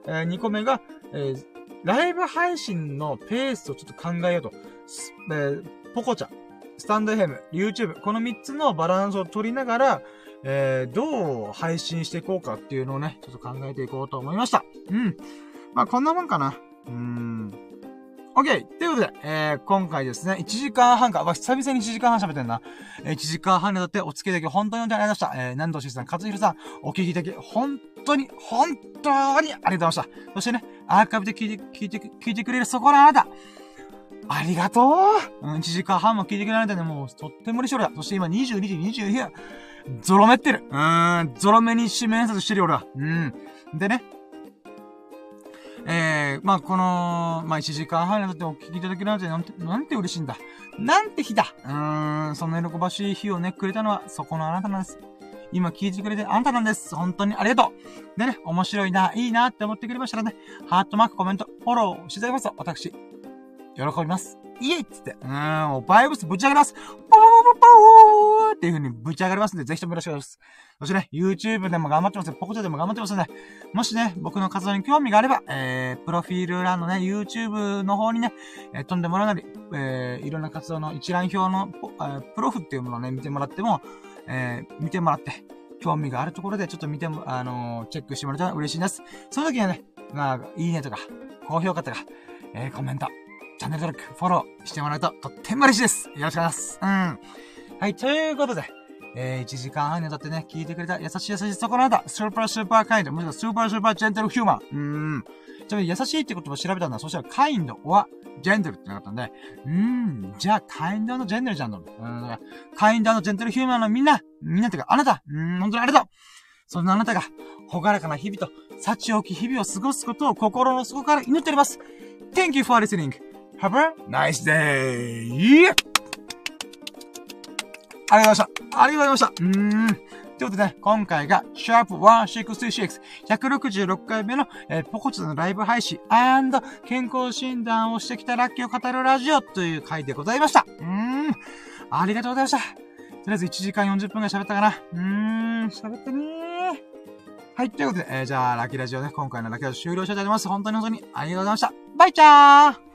えー、2個目が、えー、ライブ配信のペースをちょっと考えようと。えー、ポコちゃん。スタンド FM、YouTube、この3つのバランスを取りながら、えー、どう配信していこうかっていうのをね、ちょっと考えていこうと思いました。うん。まあ、こんなもんかな。うーん。OK! ということで、えー、今回ですね、1時間半か、わ、久々に1時間半喋ってんな。えー、1時間半にわたってお付き合いだけ本当にありがとうございました。えー、南藤しさん、勝弘さん、お聞きだき、本当に、本当にありがとうございました。そしてね、アーカイブで聞いて、聞いて、聞いてくれるそこのあなた。ありがとううん、1時間半も聞いてくれられたね、もう、とっても嬉しいだ。そして今22時22分。ゾロ目ってる。うーん、ゾロ目に指名札してるよ、俺は。うん。でね。えー、まあ、この、まあ、1時間半になってお聞きいただけるなんて、なんて、なんて嬉しいんだ。なんて日だ。うーん、そんな喜ばしい日をね、くれたのは、そこのあなたなんです。今聞いてくれてあなたなんです。本当にありがとう。でね、面白いな、いいなって思ってくれましたらね、ハートマーク、コメント、フォローしてくだきますと、私、喜びます。イエイっつって。うーん、もうバイブスぶち上げます。ポポポポポーっていう風にぶち上がりますんで、ぜひともよろしくお願いします。そしてね、YouTube でも頑張ってますポコチャでも頑張ってますので、もしね、僕の活動に興味があれば、えー、プロフィール欄のね、YouTube の方にね、えー、飛んでもらうなり、えー、いろんな活動の一覧表の、えー、プロフっていうものをね、見てもらっても、えー、見てもらって、興味があるところでちょっと見ても、あのー、チェックしてもらえたら嬉しいです。その時はね、まあ、いいねとか、高評価とか、えー、コメント、チャンネル登録、フォローしてもらうととっても嬉しいです。よろしくお願いします。うん。はい、ということで、えー、1時間半にわたってね、聞いてくれた優しい優しいそこのあなた、スーパースーパーカインド、もしくはスーパースーパージェントルヒューマン。うーん。ちなみに優しいって言葉調べたんだ。そしたら、カインドは、ジェントルってなかったんで、うーん、じゃあ、カインドのジェントルじゃんと。うん、カインドのジェントルヒューマンのみんな、みんなってか、あなた、うーん、本当にありがとうそんなあなたが、ほがらかな日々と、幸置き日々を過ごすことを心の底から祈っております。Thank you for listening. Have a nice day! ありがとうございました。ありがとうございました。うーん。ということでね、今回が、シャープ166、166回目の、えー、ポコチのライブ配信健康診断をしてきたラッキーを語るラジオという回でございました。うーん。ありがとうございました。とりあえず1時間40分ぐらい喋ったかな。うーん、喋ったねー。はい、ということで、えー、じゃあ、ラッキーラジオね、今回のラッキーラジオ終了したいと思います。本当に本当にありがとうございました。バイチャー